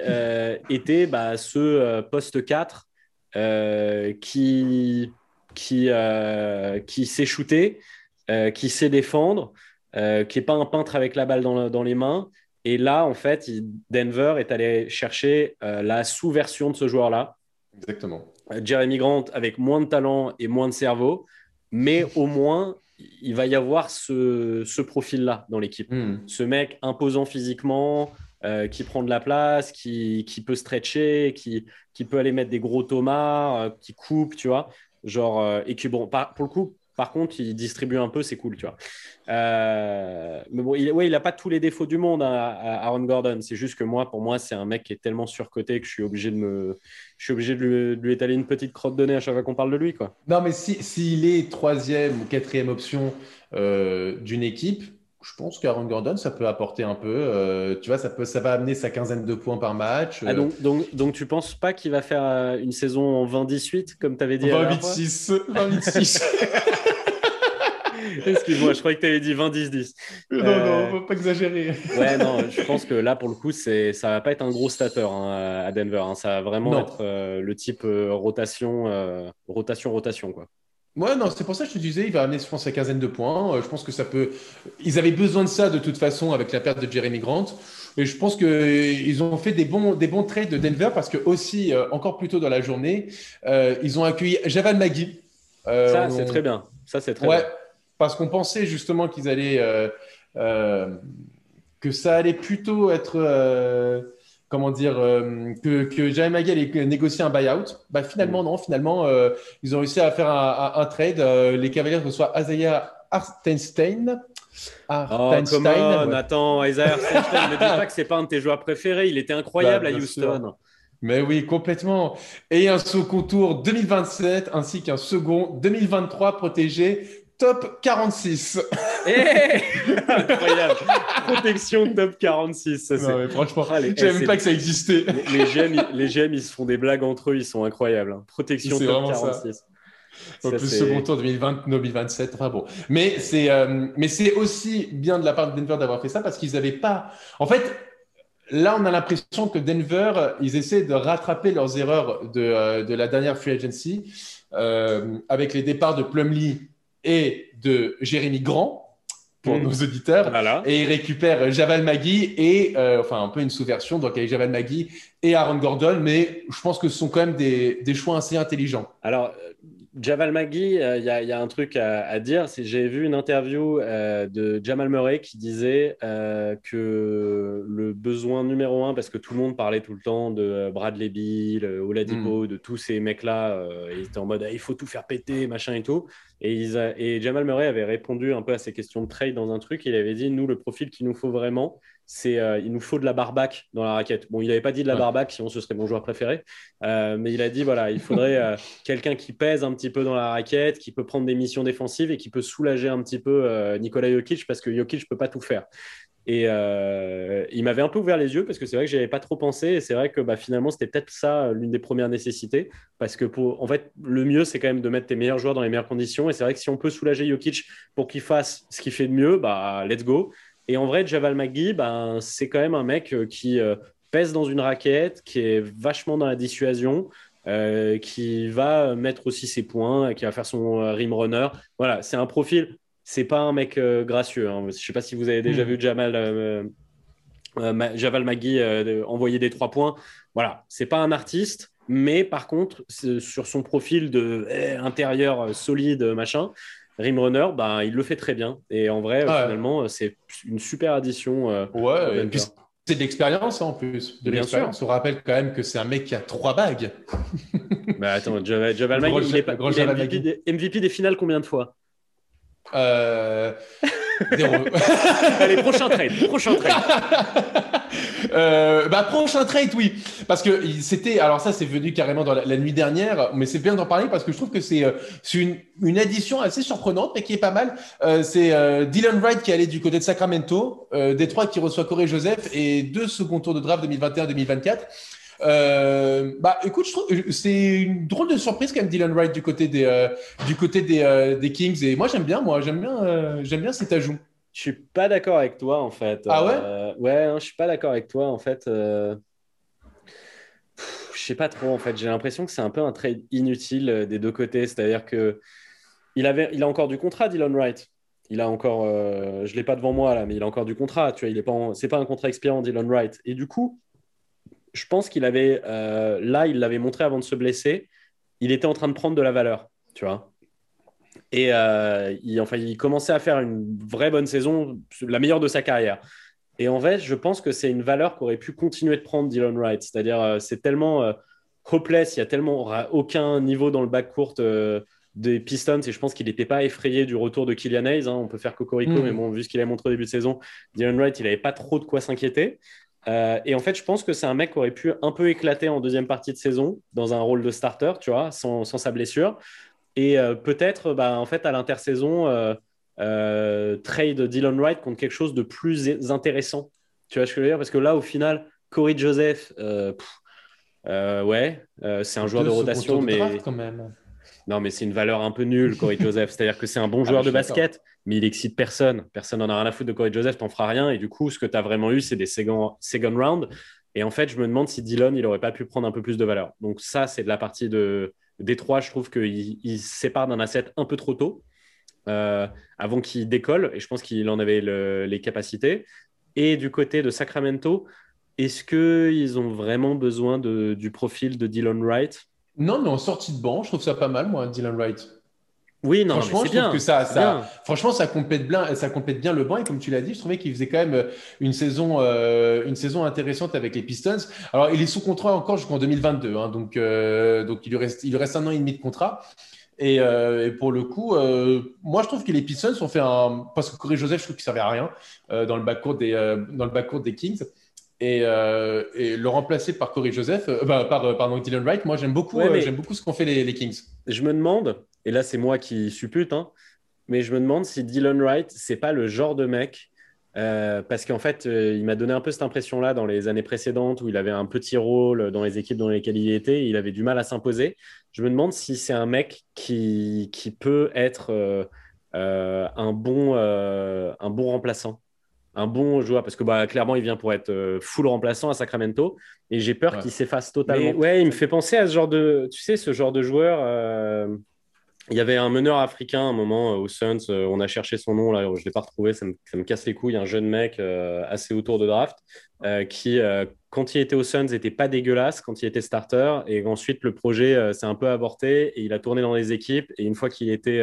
était bah, ce poste 4 qui, qui, qui sait shooter, qui sait défendre, qui n'est pas un peintre avec la balle dans, dans, les mains. Et là, en fait, Denver est allé chercher la sous-version de ce joueur-là. Exactement. Jeremy Grant avec moins de talent et moins de cerveau, mais au moins il va y avoir ce, profil-là dans l'équipe. Hmm. Ce mec imposant physiquement, euh, qui prend de la place, qui, peut stretcher, qui, qui, peut aller mettre des gros tomates, euh, qui coupe, tu vois. Genre, euh, et qui, bon, pour le coup, par contre, il distribue un peu, c'est cool, tu vois. Euh, mais bon, il, ouais, il n'a pas tous les défauts du monde, hein, Aaron Gordon. C'est juste que moi, pour moi, c'est un mec qui est tellement surcoté que je suis obligé de me, je suis obligé de lui, étaler une petite crotte de nez à chaque fois qu'on parle de lui, quoi. Non, mais s'il si, est troisième ou quatrième option euh, d'une équipe, je pense qu'Aaron Gordon, ça peut apporter un peu. Euh, tu vois, ça, peut, ça va amener sa quinzaine de points par match. Ah, donc, donc, donc, tu penses pas qu'il va faire une saison en 20-18, comme tu avais dit 20-8-6. 20-8-6. Excuse-moi, je croyais que tu avais dit 20-10-10. Non, non, euh, faut pas exagérer. ouais, non, je pense que là, pour le coup, c'est, ça va pas être un gros starter hein, à Denver. Hein. Ça va vraiment être euh, le type euh, rotation, rotation, rotation, quoi. Ouais, non, c'est pour ça que je te disais, il va amener, je pense, sa quinzaine de points. Je pense que ça peut. Ils avaient besoin de ça de toute façon avec la perte de Jeremy Grant. Et je pense qu'ils ont fait des bons, des bons trades de Denver parce que aussi, encore plus tôt dans la journée, ils ont accueilli Javal Magui. ça, c'est très bien. Ça, c'est très ouais. bien parce qu'on pensait justement qu'ils allaient euh, euh, que ça allait plutôt être euh, comment dire que, que Magui allait négocier un buyout. Bah finalement non, finalement ils ont réussi à faire un, trade. les Cavaliers reçoivent Isaiah Artenstein. Artenstein. Oh, Nathan, Isaiah Artenstein, ne dis pas que c'est pas un de tes joueurs préférés. Il était incroyable bah, à Houston. Mais oui, complètement. Et un second tour 2027 ainsi qu'un second 2023 protégé top 46. Eh Incroyable. Protection top 46. Ça, non, mais franchement, je ne savais même pas que ça existait. Les, les, GM, ils, se font des blagues entre eux, ils sont incroyables. Hein. Protection top 46. En plus, second tour 2020-2027. Enfin bon. Mais c'est, euh, mais c'est aussi bien de la part de Denver d'avoir fait ça parce qu'ils n'avaient pas. En fait, là, on a l'impression que Denver, ils essaient de rattraper leurs erreurs de, euh, de la dernière free agency euh, avec les départs de Plumlee et de Jérémy Grand pour mm. nos auditeurs. Et il récupère Javal Magui et, euh, enfin, un peu une sous-version, donc avec Javal Magui et Aaron Gordon, mais je pense que ce sont quand même des, des choix assez intelligents. Alors, Javal Magui, il euh, y, a un truc à, dire. J'ai vu une interview euh, de Jamal Murray qui disait euh, que le besoin numéro un, parce que tout le monde parlait tout le temps de Bradley Bill, Oladipo, mm. de tous ces mecs-là, ils étaient en mode ah, il faut tout faire péter, machin et tout. Et, et, Jamal Murray avait répondu un peu à ces questions de trade dans un truc. Il avait dit nous, le profil qu'il nous faut vraiment, c'est euh, il nous faut de la barbac dans la raquette. Bon, il n'avait pas dit de la barbac, sinon ce serait mon joueur préféré. Euh, mais il a dit voilà, il faudrait euh, quelqu'un qui pèse un petit peu dans la raquette, qui peut prendre des missions défensives et qui peut soulager un petit peu Nikola Jokic parce que Jokic ne peut pas tout faire. Et il m'avait un peu ouvert les yeux parce que c'est vrai que j'avais pas trop pensé. Et c'est vrai que bah, finalement, c'était peut-être ça l'une des premières nécessités. Parce que pour, en fait, le mieux, c'est quand même de mettre tes meilleurs joueurs dans les meilleures conditions. Et c'est vrai que si on peut soulager Jokic pour qu'il fasse ce qu'il fait de mieux, bah, let's go. Et en vrai, Javal McGee, ben, c'est quand même un mec euh, qui euh, pèse dans une raquette, qui est vachement dans la dissuasion, euh, qui va mettre aussi ses points, qui va faire son rim runner. Voilà, c'est un profil. C'est pas un mec gracieux. Hein. Je ne sais pas si vous avez déjà hmm. vu Jamal, Javal McGee envoyer des trois points. Voilà, c'est pas un artiste. Mais par contre, sur son profil de eh, intérieur solide, machin, Rimrunner, bah, il le fait très bien. Et en vrai, ah finalement, c'est une super addition. Euh, ouais, et puis c'est de l'expérience en plus. De l'expérience. On rappelle quand même que c'est un mec qui a trois bagues. bah attends, Javal Mag, il est, pas, MVP, des, MVP, des, finales combien de fois? Euh... Allez, prochain trade. Prochain trade. Euh, bah, prochain trade, oui. Parce que c'était. Alors, ça, c'est venu carrément dans la, nuit dernière, mais c'est bien d'en parler parce que je trouve que c'est euh, une, une addition assez surprenante, mais qui est pas mal. Euh, c'est Dylan Wright qui est allé du côté de Sacramento, Détroit qui reçoit Corey Joseph et deux second tours de draft 2021-2024. Euh, bah, écoute, je trouve c'est une drôle de surprise quand même Dylan Wright du côté des du côté des, des, Kings et moi j'aime bien, moi j'aime bien, j'aime bien cet ajout. Je suis pas d'accord avec toi en fait. Ah ouais? Ouais, hein, je suis pas d'accord avec toi en fait. je sais pas trop en fait. J'ai l'impression que c'est un peu un trade inutile des deux côtés. C'est-à-dire que il, avait, il a encore du contrat, Dylan Wright il a encore, euh, je l'ai pas devant moi là, mais il a encore du contrat. Tu vois, il est pas, c'est pas un contrat expirant, Dylan Wright. Et du coup, je pense qu'il avait, euh, là, il l'avait montré avant de se blesser. Il était en train de prendre de la valeur, tu vois. Et euh, il, enfin, il commençait à faire une vraie bonne saison, la meilleure de sa carrière. Et en fait, je pense que c'est une valeur qu'aurait pu continuer de prendre Dylan Wright. C'est-à-dire, c'est tellement hopeless, il y a tellement aucun niveau dans le backcourt des Pistons et je pense qu'il n'était pas effrayé du retour de Kylian Hayes. Hein. On peut faire Cocorico, mm. mais bon, vu ce qu'il a montré au début de saison, Dylan Wright, il n'avait pas trop de quoi s'inquiéter. Euh, et en fait, je pense que c'est un mec qui aurait pu un peu éclater en deuxième partie de saison dans un rôle de starter, tu vois, sans, sa blessure. Et euh, peut-être, bah, en fait, à l'intersaison, euh, trade Dylan Wright contre quelque chose de plus intéressant. Tu vois ce que je veux dire? Parce que là, au final, Corey Joseph, ouais, c'est un joueur de rotation, mais. quand même. Non, mais c'est une valeur un peu nulle, Corey Joseph. C'est-à-dire que c'est un bon ah, joueur de basket, mais il excite personne. Personne n'en a rien à foutre de Corey Joseph, t'en feras rien. Et du coup, ce que tu as vraiment eu, c'est des second, second round. Et en fait, je me demande si Dylan, il n'aurait pas pu prendre un peu plus de valeur. Donc, ça, c'est de la partie de Détroit. Je trouve qu'il il sépare d'un asset un peu trop tôt euh, avant qu'il décolle. Et je pense qu'il en avait les capacités. Et du côté de Sacramento, est-ce qu'ils ont vraiment besoin du profil de Dylan Wright? Non, mais en sortie de banc, je trouve ça pas mal, moi, Dylan Wright. Oui, non, franchement, je bien, que ça, ça franchement, ça complète bien, ça complète bien le banc. Et comme tu l'as dit, je trouvais qu'il faisait quand même euh, une saison, euh, une saison intéressante avec les Pistons. Alors, il est sous contrat encore jusqu'en 2022, hein, donc, euh, donc il lui reste, il lui reste un an et demi de contrat. Et, pour le coup, moi, je trouve que les Pistons ont fait un, parce que Corey Joseph, je trouve qu'il servait à rien dans le backcourt des, dans le backcourt des Kings. Et, le remplacer par Corey Joseph, bah, par pardon, Dylan Wright, moi j'aime beaucoup, j'aime beaucoup ce qu'ont fait les, Kings. Je me demande, et là c'est moi qui suppute, hein, mais je me demande si Dylan Wright, c'est pas le genre de mec, parce qu'en fait, il m'a donné un peu cette impression-là dans les années précédentes où il avait un petit rôle dans les équipes dans lesquelles il était, il avait du mal à s'imposer. Je me demande si c'est un mec qui, qui peut être un, bon, un bon remplaçant un bon joueur parce que bah, clairement il vient pour être euh, full remplaçant à Sacramento et j'ai peur qu'il s'efface totalement. ouais, il me fait penser à ce genre de, tu sais, ce genre de joueur. Euh, il y avait un meneur africain à un moment euh, au Suns, on a cherché son nom là, je l'ai pas retrouvé, ça me, casse les couilles, un jeune mec assez autour de draft qui, quand il était au Suns, n'était pas dégueulasse quand il était starter et ensuite le projet s'est un peu avorté et il a tourné dans les équipes et une fois qu'il était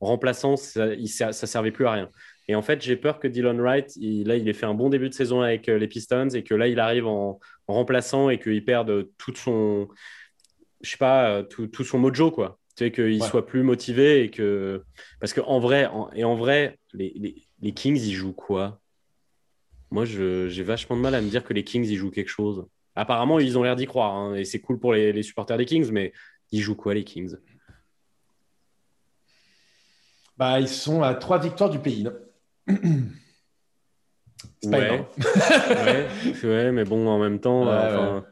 remplaçant, ça, ça servait plus à rien. Et en fait, j'ai peur que Dylan Wright, là, il ait fait un bon début de saison avec euh, les Pistons et que là, il arrive en, remplaçant et qu'il perde tout son, je tout son mojo, quoi. Tu sais, qu'il soit plus motivé et que. Parce qu'en vrai, et en vrai, les, les, Kings, ils jouent quoi? Moi, j'ai vachement de mal à me dire que les Kings, ils jouent quelque chose. Apparemment, ils ont l'air d'y croire hein, et c'est cool pour les, les supporters des Kings, mais ils jouent quoi, les Kings? Bah, ils sont à trois victoires du pays. C'est pas ouais. ouais. mais bon, en même temps, ouais,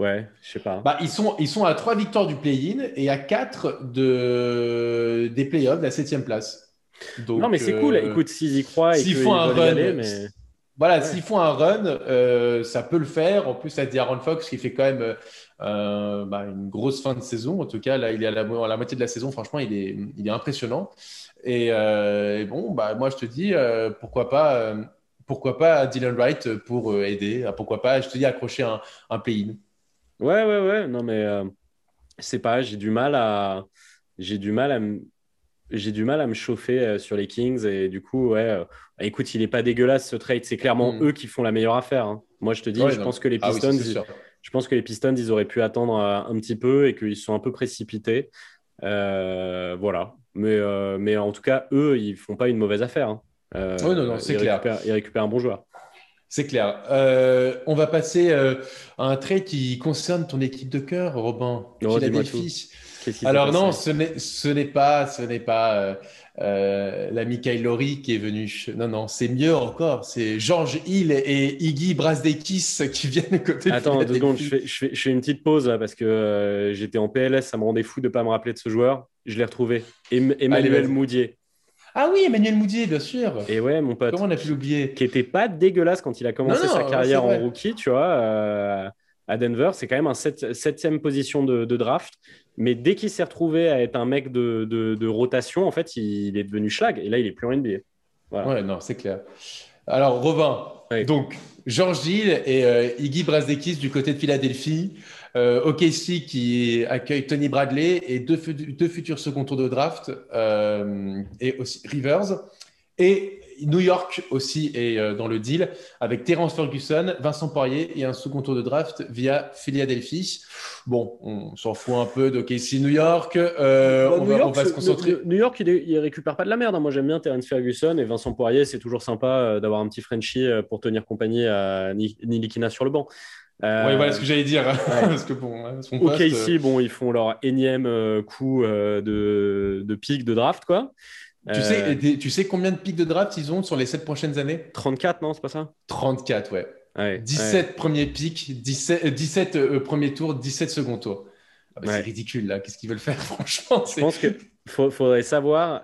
je sais pas. Bah, ils, sont, ils sont à 3 victoires du play-in et à 4 de... des playoffs, de la 7 place. Donc, non, mais c'est cool. Euh, Écoute, s'ils y croient et s'ils font un run, mais... Voilà, s'ils font un run, euh, ça peut le faire. En plus, ça dit Aaron Fox qui fait quand même euh, bah, une grosse fin de saison. En tout cas, là, il est à la, à la moitié de la saison. Franchement, il est, il est impressionnant. Euh, et, bon, bah, moi, je te dis, euh, pourquoi pas pourquoi pas Dylan Wright pour aider Pourquoi pas, je te dis, accrocher un, un play-in Ouais, ouais, ouais. Non, mais c'est pas, j'ai du mal à. J'ai du mal à j'ai du mal à me chauffer sur les Kings et du coup, ouais, bah, écoute, il est pas dégueulasse ce trade. C'est clairement mm. eux qui font la meilleure affaire. Hein. Moi, je te dis, je pense que les ah Pistons, je pense que les Pistons, ils auraient pu attendre un petit peu et qu'ils sont un peu précipités. voilà. Mais, euh, mais en tout cas, eux, ils font pas une mauvaise affaire. Hein. Euh, oui, non, non, c'est clair. ils récupèrent un bon joueur. C'est clair. Euh, on va passer à un trait qui concerne ton équipe de cœur, Robin. Oh, Alors non, ce n'est pas, ce n'est pas l'ami Kylori qui est venu. Non, non, c'est mieux encore. C'est Georges Hill et Iggy Brasdekis qui viennent côté. Attends deux secondes, je fais, je, fais, une petite pause là parce que j'étais en PLS, ça me rendait fou de ne pas me rappeler de ce joueur je l'ai retrouvé. Emmanuel Moudier. Ah oui, Emmanuel Moudier, bien sûr. Et ouais, mon pote. Comment on a pu l'oublier Qui était pas dégueulasse quand il a commencé sa carrière en rookie, tu vois, euh, à Denver. C'est quand même un septième position de, draft. Mais dès qu'il s'est retrouvé à être un mec de, rotation, en fait, il, est devenu schlag. Et là, il est plus en NBA. Voilà. Ouais, non, c'est clair. Alors, Robin, donc, Georges Gilles et euh, Iggy Brazdekis du côté de Philadelphie. Euh, OKC qui accueille Tony Bradley et deux, deux futurs second tours de draft euh, et aussi Rivers. Et New York aussi est euh, dans le deal avec Terence Ferguson, Vincent Poirier et un second tour de draft via Philadelphie. Bon, on s'en fout un peu d'OKC New York. Bah, on, va, se concentrer. New York, il, il, récupère pas de la merde. Hein. Moi, j'aime bien Terence Ferguson et Vincent Poirier. C'est toujours sympa d'avoir un petit Frenchie pour tenir compagnie à Nilikina sur le banc. Euh, oui, voilà ce que j'allais dire. Parce que bon, ok, ici, bon, ils font leur énième euh, coup euh, de, de pic de draft, quoi. Tu, sais, tu sais combien de pics de draft ils ont sur les 7 prochaines années? 34, non, c'est pas ça? 34, ouais. 17 premiers pics, 17, 17 premiers tours, 17 second tours. Ah bah, c'est ridicule, là. Qu'est-ce qu'ils veulent faire, franchement Je pense qu'il faudrait savoir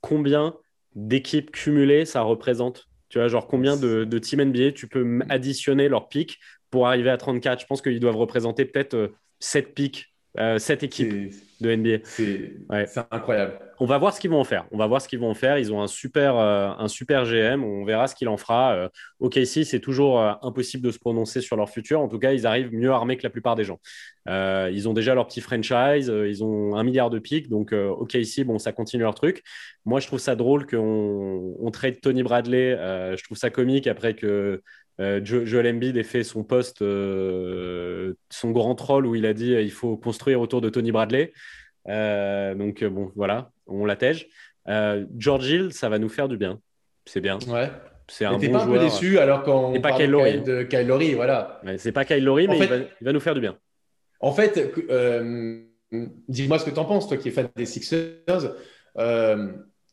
combien d'équipes cumulées ça représente. Tu vois, genre combien de, de team NBA tu peux additionner leurs pics pour arriver à 34 Je pense qu'ils doivent représenter peut-être 7 euh, pics, 7 euh, équipes de NBA. C'est incroyable. On va voir ce qu'ils vont en faire. On va voir ce qu'ils vont en faire. Ils ont un super, euh, un super GM. On verra ce qu'il en fera. OK, ici, c'est toujours impossible de se prononcer sur leur futur. En tout cas, ils arrivent mieux armés que la plupart des gens. ils ont déjà leur petit franchise. ils ont un milliard de pics. Donc, OK, ici, bon, ça continue leur truc. Moi, je trouve ça drôle qu'on on trade Tony Bradley. je trouve ça comique après que euh, Joel Embiid a fait son poste, euh, son grand troll où il a dit euh, il faut construire autour de Tony Bradley. donc bon, voilà, on l'attège. George Hill, ça va nous faire du bien. C'est bien. Ouais. C'est un bon pas un peu déçu alors qu'on pas Kyle de Kyle Lowry, voilà. c'est pas Kyle Lowry, mais il, va, nous faire du bien. En fait, dis-moi ce que tu en penses, toi qui es fan des Sixers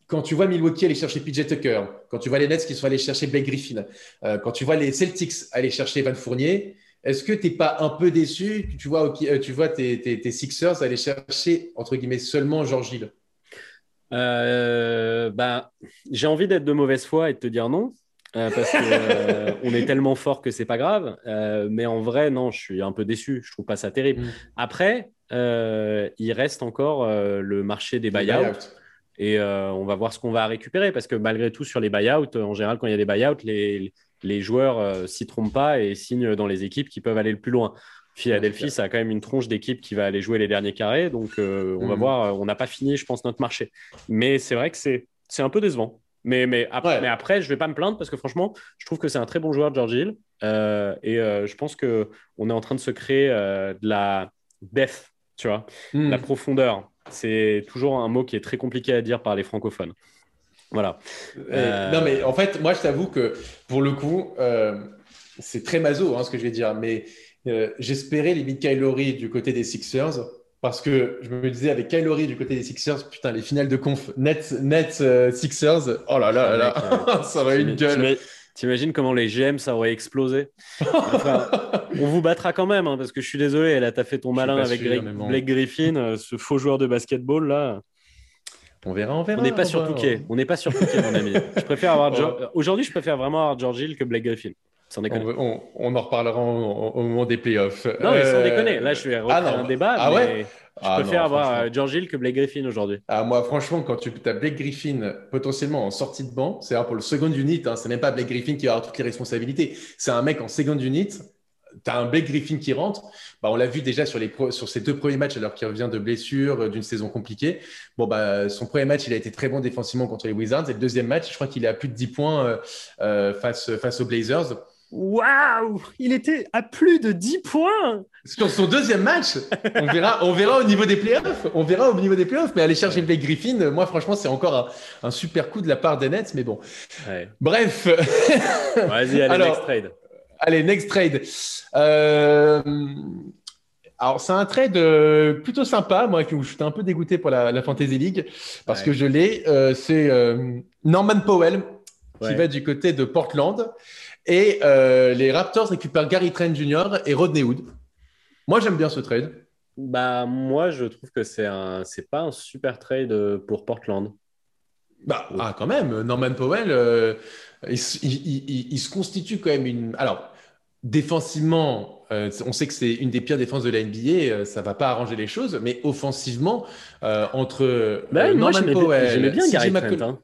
quand tu vois Milwaukee aller chercher PJ Tucker, quand tu vois les Nets qui sont allés chercher Blake Griffin, euh, quand tu vois les Celtics aller chercher Van Fournier, est-ce que tu n'es pas un peu déçu Tu vois, euh, tu vois tes, Sixers aller chercher, entre guillemets, seulement George Hill? Euh, bah, J'ai envie d'être de mauvaise foi et de te dire non. parce qu'on est tellement fort que c'est pas grave. mais en vrai, non, je suis un peu déçu. Je trouve pas ça terrible. Mm. Après, il reste encore le marché des buyouts. Et euh, on va voir ce qu'on va récupérer parce que malgré tout, sur les buyouts, en général, quand il y a des buyouts, les, les joueurs ne euh, s'y trompent pas et signent dans les équipes qui peuvent aller le plus loin. Philadelphie, ça a quand même une tronche d'équipe qui va aller jouer les derniers carrés. Donc, euh, on va mhm. voir. On n'a pas fini, je pense, notre marché. Mais c'est vrai que c'est un peu décevant. Mais, mais, après, mais après, je ne vais pas me plaindre parce que franchement, je trouve que c'est un très bon joueur, George Hill. et je pense qu'on est en train de se créer de la depth, tu vois, mhm. la profondeur c'est toujours un mot qui est très compliqué à dire par les francophones. Voilà. Euh, non, mais en fait, moi, je t'avoue que pour le coup, euh, c'est très maso hein, ce que je vais dire, mais euh, j'espérais limite Kylori du côté des Sixers. Parce que je me disais avec Kylori du côté des Sixers, putain, les finales de conf, net, net Sixers, oh là là, là, là ça aurait une gueule. T'imagines comment les GM, ça aurait explosé On vous battra quand même, hein, parce que je suis désolé, là, t'as fait ton malin avec Blake Griffin, euh, ce faux joueur de basketball, là. On verra, on verra. On n'est pas sur Touquet, on n'est pas sur Touquet, mon ami. Je préfère avoir Aujourd'hui, je préfère vraiment avoir George Hill que Blake Griffin. Sans On, on, en reparlera au, moment des playoffs. Non, mais sans euh, déconner. Là, je vais refaire ah un débat. Ah ouais? je ah préfère avoir euh, George Hill que Blake Griffin aujourd'hui. Ah, moi, franchement, quand tu as Blake Griffin potentiellement en sortie de banc, c'est pour le second unit, hein, c'est même pas Blake Griffin qui aura toutes les responsabilités. C'est un mec en second unit. Tu as un Blake Griffin qui rentre. Bah, on l'a vu déjà sur, les sur ses deux premiers matchs alors qu'il revient de blessure, euh, d'une saison compliquée. Bon, bah, son premier match, il a été très bon défensivement contre les Wizards. Et le deuxième match, je crois qu'il est à plus de 10 points euh, face, face aux Blazers. Waouh Il était à plus de 10 points Sur son deuxième match On verra, on verra au niveau des playoffs. On verra au niveau des playoffs. Mais aller chercher Blake Griffin, moi, franchement, c'est encore un, super coup de la part des Nets. Mais bon. Bref. Vas-y, allez, next trade. Allez, next trade. Euh, alors, c'est un trade euh, plutôt sympa, moi, où je suis un peu dégoûté pour la, Fantasy League, parce que je l'ai. Euh, c'est Norman Powell, qui va du côté de Portland. Et euh, les Raptors récupèrent Gary Trent Jr. et Rodney Hood. Moi, j'aime bien ce trade. Bah, moi, je trouve que c'est un, c'est pas un super trade pour Portland. Bah, ah, quand même, Norman Powell, il, se constitue quand même une. Alors, défensivement, on sait que c'est une des pires défenses de la NBA, ça va pas arranger les choses, mais offensivement, entre bah, Norman Powell, j'aimais bien Gary Trent, hein.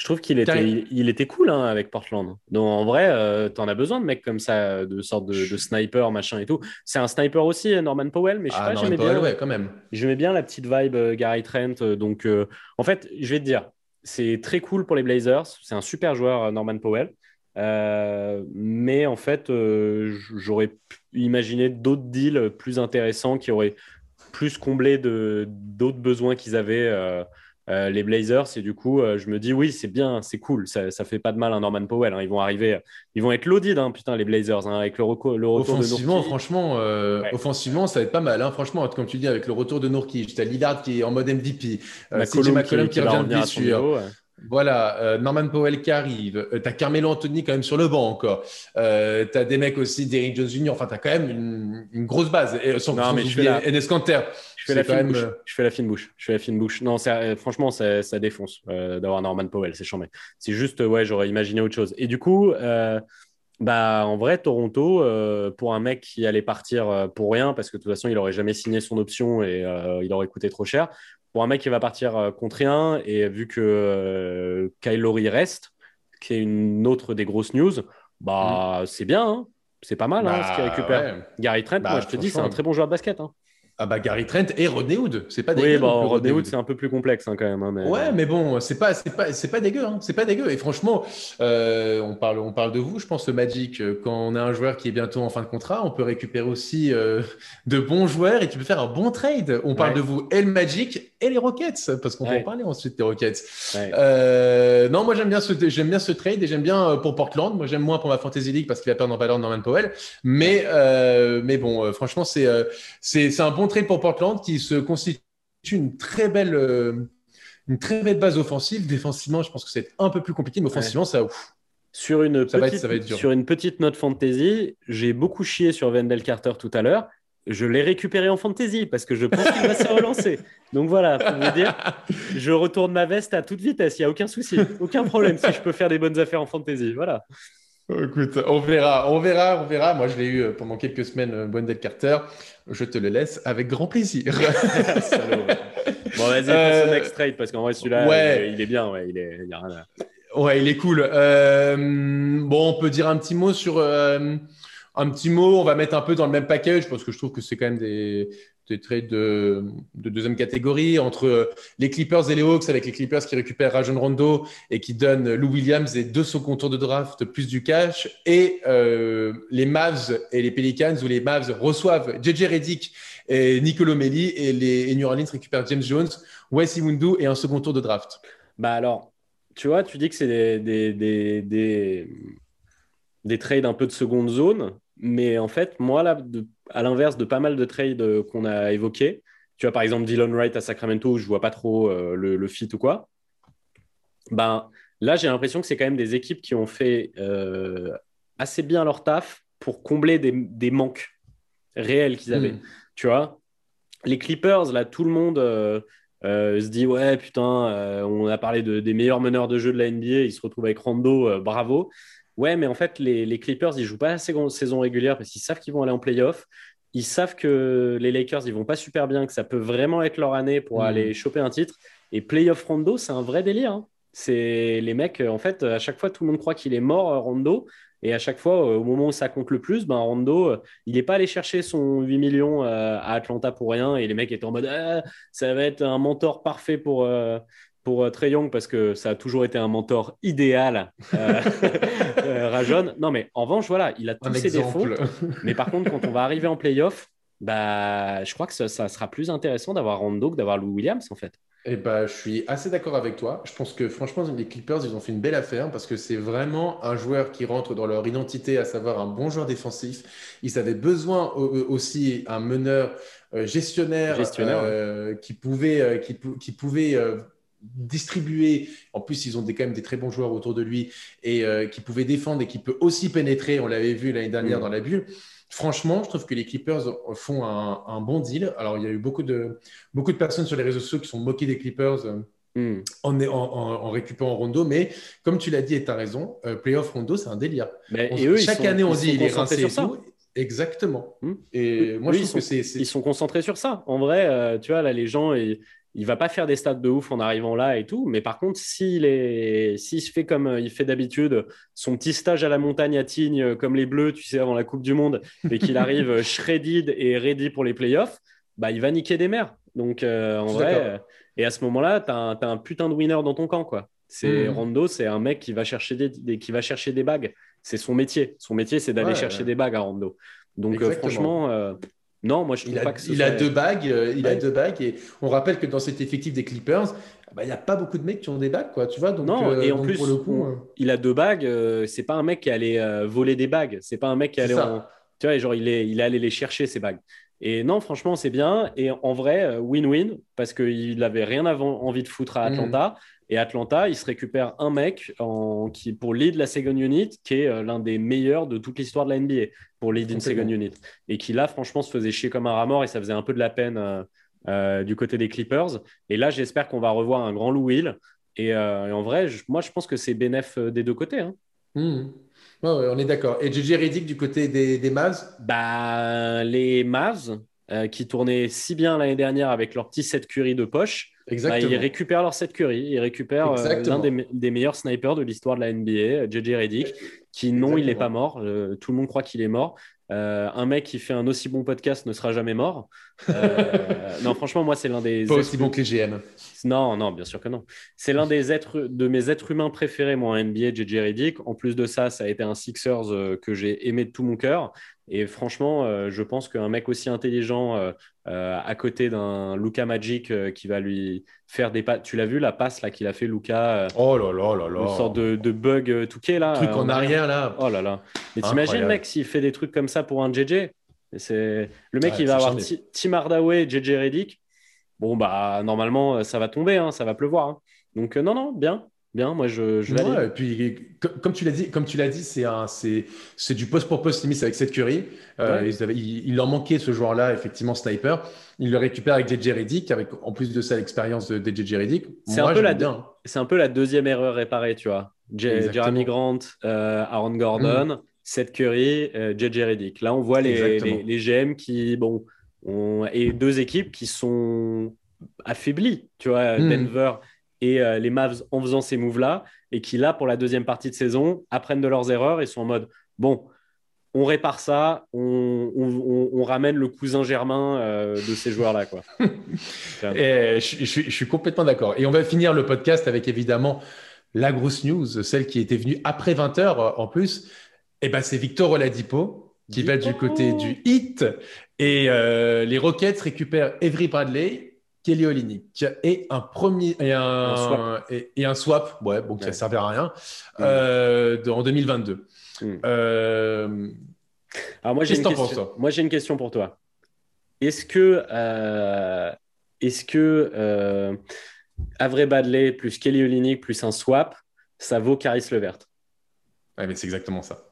Je trouve qu'il était, il, était cool hein, avec Portland. Donc en vrai, euh, tu en as besoin de mecs comme ça, de sorte de, sniper, machin et tout. C'est un sniper aussi, Norman Powell, mais je sais ah, pas, j'aimais bien. Ouais, quand même. J'aimais bien la petite vibe euh, Gary Trent. Euh, donc en fait, je vais te dire, c'est très cool pour les Blazers. C'est un super joueur, Norman Powell. mais en fait, j'aurais imaginé d'autres deals plus intéressants qui auraient plus comblé d'autres besoins qu'ils avaient euh, les Blazers. Et du coup, euh, je me dis, oui, c'est bien, c'est cool. Ça, ça fait pas de mal à Norman Powell. Hein. Ils vont arriver, ils vont être loaded, hein, putain, les Blazers, hein, avec le, retour de Nourkic. Franchement, euh, offensivement, ça va être pas mal. Franchement, comme tu dis, avec le retour de Nourkic, tu as Lillard qui est en mode MVP, CJ McCollum qui, qui, revient de blessure. Voilà, euh, Norman Powell qui arrive. Euh, tu as Carmelo Anthony quand même sur le banc encore. Euh, tu as des mecs aussi, Derrick Jones Jr. Enfin, tu as quand même une, grosse base. Et, sans, non, mais je fais, la... je fais la fine bouche. Je fais la fine bouche. Je fais la fine bouche. Non, franchement, ça, ça défonce d'avoir Norman Powell. C'est chambé. C'est juste, ouais, j'aurais imaginé autre chose. Et du coup, bah, en vrai, Toronto, pour un mec qui allait partir pour rien, parce que de toute façon, il aurait jamais signé son option et il aurait coûté trop cher, pour un mec qui va partir euh, contre rien, et vu que euh, Kyle Lowry reste, qui est une autre des grosses news, bah, mm. c'est bien, hein. c'est pas mal hein, ce qu'il bah, récupère. Gary Trent, moi bah, je te dis, c'est un très bon joueur de basket. Hein. Ah bah Gary Trent et Rodney Hood, c'est pas dégueu. Oui, Rodney Hood, c'est un peu plus complexe hein, quand même. Hein, mais... Ouais, mais bon, c'est pas, c'est pas, c'est pas dégueu, hein, c'est pas dégueu. Et franchement, euh, on parle, on parle de vous. Je pense le Magic, euh, quand on a un joueur qui est bientôt en fin de contrat, on peut récupérer aussi euh, de bons joueurs et tu peux faire un bon trade. On parle de vous et le Magic et les Rockets, parce qu'on peut en parler ensuite des Rockets. non, moi j'aime bien ce, j'aime bien ce trade et j'aime bien pour Portland. Moi j'aime moins pour ma Fantasy League parce qu'il va perdre en valeur Norman Powell. Mais, mais bon, franchement c'est, c'est, c'est un bon pour Portland qui se constitue une très belle, euh, une très belle base offensive. Défensivement, je pense que c'est un peu plus compliqué, mais offensivement, ça ouf. Sur une, petite, sur une petite note fantasy, j'ai beaucoup chié sur Wendell Carter tout à l'heure. Je l'ai récupéré en fantasy parce que je pense qu'il va se relancer. Donc voilà, pour vous dire, je retourne ma veste à toute vitesse. Il n'y a aucun souci, aucun problème si je peux faire des bonnes affaires en fantasy. Voilà. Écoute, on verra, on verra, on verra. Moi, je l'ai eu euh, pendant quelques semaines, euh, Wendell Carter. Je te le laisse avec grand plaisir. bon, vas-y, passe au next trade parce qu'en vrai, celui-là, ouais. il, est bien. Ouais, il est, il y a rien à... ouais, il est cool. Euh, bon, on peut dire un petit mot sur. Euh, un petit mot, on va mettre un peu dans le même package parce que je trouve que c'est quand même des, des trades de, deuxième catégorie entre les Clippers et les Hawks, avec les Clippers qui récupèrent Rajon Rondo et qui donnent Lou Williams et deux seconds tours de draft plus du cash, et euh, les Mavs et les Pelicans où les Mavs reçoivent JJ Redick et Nicolo Melli et les New Orleans récupèrent James Jones, Wes Iwundu et un second tour de draft. Bah alors, tu vois, tu dis que c'est des, des, des, des, trades un peu de seconde zone, mais en fait, moi, là, de à l'inverse de pas mal de trades euh, qu'on a évoqués. Tu vois, par exemple, Dylan Wright à Sacramento, où je vois pas trop euh, le, fit ou quoi. Ben, là, j'ai l'impression que c'est quand même des équipes qui ont fait euh, assez bien leur taf pour combler des, manques réels qu'ils avaient. Hmm. Tu vois, les Clippers, là, tout le monde se dit ouais, putain, on a parlé de, des meilleurs meneurs de jeu de la NBA, ils se retrouvent avec Rondo, bravo. Ouais, mais en fait, les, Clippers, ils jouent pas la saison régulière parce qu'ils savent qu'ils vont aller en playoff. Ils savent que les Lakers, ils vont pas super bien, que ça peut vraiment être leur année pour hmm. aller choper un titre. Et playoff Rondo, c'est un vrai délire. Hein. C'est les mecs, en fait, à chaque fois, tout le monde croit qu'il est mort, euh, Rondo. Et à chaque fois, euh, au moment où ça compte le plus, ben Rondo, euh, il n'est pas allé chercher son 8 millions à Atlanta pour rien. Et les mecs étaient en mode ah, ça va être un mentor parfait pour, pour Trey Young parce que ça a toujours été un mentor idéal, euh, euh. Non, mais en revanche, voilà, il a tous ses défauts. Mais par contre, quand on va arriver en playoff, bah, je crois que ça, sera plus intéressant d'avoir Rondo que d'avoir Lou Williams, en fait. Eh bah, je suis assez d'accord avec toi. Je pense que franchement, les Clippers, ils ont fait une belle affaire parce que c'est vraiment un joueur qui rentre dans leur identité, à savoir un bon joueur défensif. Ils avaient besoin aussi un meneur gestionnaire, qui pouvait, qui, qui pouvait distribuer. En plus, ils ont des, quand même des très bons joueurs autour de lui et euh, qui pouvaient défendre et qui peut aussi pénétrer. On l'avait vu l'année dernière mm. dans la bulle. Franchement, je trouve que les Clippers font un, bon deal. Alors, il y a eu beaucoup de, beaucoup de personnes sur les réseaux sociaux qui sont moquées des Clippers. hmm. en, en, récupérant Rondo. Mais comme tu l'as dit et tu as raison, euh, playoff Rondo, c'est un délire. et eux, chaque année, on dit il est rincé sur ça. Exactement. Hmm. Et moi, je trouve que c'est. Ils sont concentrés sur ça. En vrai, euh, tu vois, là, les gens. Et il va pas faire des stats de ouf en arrivant là et tout, mais par contre, s'il est, s'il se fait comme euh, il fait d'habitude, son petit stage à la montagne à Tignes, euh, comme les Bleus, tu sais, avant la Coupe du Monde, et qu'il arrive euh, shredded et ready pour les playoffs, bah, il va niquer des mers. Donc, en vrai, et à ce moment-là, tu as, un putain de winner dans ton camp, quoi. C'est mmh. Rondo, c'est un mec qui va chercher des, qui va chercher des bagues. C'est son métier. Son métier, c'est d'aller chercher des bagues à Rondo. Donc, franchement, non, moi je trouve il pas que il a deux bagues, euh, il a deux bagues et on rappelle que dans cet effectif des Clippers, bah, il n'y a pas beaucoup de mecs qui ont des bagues, quoi. Tu vois, donc, non, euh, et en plus, pour le coup, euh, il a deux bagues. c'est pas un mec qui allait voler des bagues. C'est pas un mec qui allait, tu vois, genre il est, il est allé les chercher ces bagues. Et non, franchement, c'est bien. Et en vrai, win-win parce qu'il n'avait rien avant, envie de foutre à mm. Atlanta. Et Atlanta, il se récupère un mec en, qui, pour lead la second unit, qui est euh, l'un des meilleurs de toute l'histoire de la NBA pour lead une second unit. Et qui là, franchement, se faisait chier comme un rat mort et ça faisait un peu de la peine euh, euh, du côté des Clippers. Et là, j'espère qu'on va revoir un grand Lou Will. Et, en vrai, moi, je pense que c'est bénéf des deux côtés. Hein. On est d'accord. Et JJ Reddick du côté des, des Mavs? Bah, Les Mavs, qui tournaient si bien l'année dernière avec leur petit set Curry de poche, bah, ils récupèrent leur set Curry, ils récupèrent euh, l'un des, meilleurs snipers de l'histoire de la NBA, JJ Reddick, qui non, il n'est pas mort. Euh, tout le monde croit qu'il est mort. Euh, un mec qui fait un aussi bon podcast ne sera jamais mort. Non, franchement, moi, c'est l'un des. Pas aussi bon que les GM. Non, non, bien sûr que non. C'est l'un des êtres de mes êtres humains préférés, moi, en NBA, JJ Reddick. En plus de ça, ça a été un Sixers que j'ai aimé de tout mon cœur. Et franchement, euh, je pense qu'un mec aussi intelligent euh, euh, à côté d'un Luca Magic qui va lui faire des passes. Tu l'as vu la passe là qu'il a fait Luca Oh là là là là. Une sorte de, bug touqué là. Truc en, arrière là. Oh là là. Mais t'imagines mec s'il fait des trucs comme ça pour un JJ c'est le mec il va avoir Tim Hardaway, JJ Reddick. Bon bah normalement ça va tomber, hein, ça va pleuvoir. Hein. Donc non non bien. Bien, moi je, je ouais, et puis comme tu l'as dit, comme tu l'as dit, c'est un, c'est, c'est du poste pour poste limite avec cette Curry. Euh, il, leur manquait ce joueur-là, effectivement sniper. Il le récupère avec JJ Reddick, avec en plus de ça l'expérience de, JJ Reddick. C'est un peu la, c'est un peu la deuxième erreur réparée, tu vois. Jeremy Grant, euh, Aaron Gordon, mm. Seth Curry, euh, JJ Reddick. Là, on voit les, les, GM qui, bon, ont, et deux équipes qui sont affaiblies, tu vois, mm. Denver et euh, les Mavs en faisant ces moves-là, et qui là, pour la deuxième partie de saison, apprennent de leurs erreurs et sont en mode, bon, on répare ça, on, ramène le cousin germain euh, de ces joueurs-là. Quoi. et je, suis complètement d'accord. Et on va finir le podcast avec évidemment la grosse news, celle qui était venue après 20 h euh, en plus. Et eh ben, c'est Victor Oladipo qui va du côté du hit. Et les Rockets récupèrent Avery Bradley Kelly Olynyk et un premier et un, swap. Et, un swap, ouais, bon, qui ne servait à rien mm. euh, en 2022. Mm. Euh, Alors moi j'ai une question. Moi j'ai une question pour toi. Est-ce que euh, est-ce que euh, Avray Badley plus Kelly Olynyk plus un swap, ça vaut Caris Levert? Ouais, mais c'est exactement ça.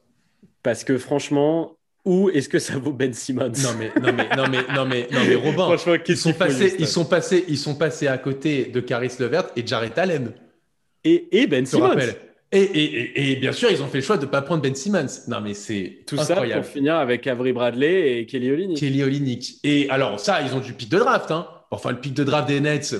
Parce que franchement, ou est-ce que ça vaut Ben Simmons? Non mais non mais non mais non mais non mais Robin, ils sont passés ils sont passés ils sont passés à côté de Caris Levert et Jarrett Allen. Et, et Ben Simmons. Et, et, et, bien sûr, ils ont fait le choix de ne pas prendre Ben Simmons. Non, mais c'est tout ça pour finir avec Avery Bradley et Kelly Olynyk. Kelly Olynyk. Et alors, ça, ils ont du pic de draft. Hein. Enfin, le pic de draft des Nets,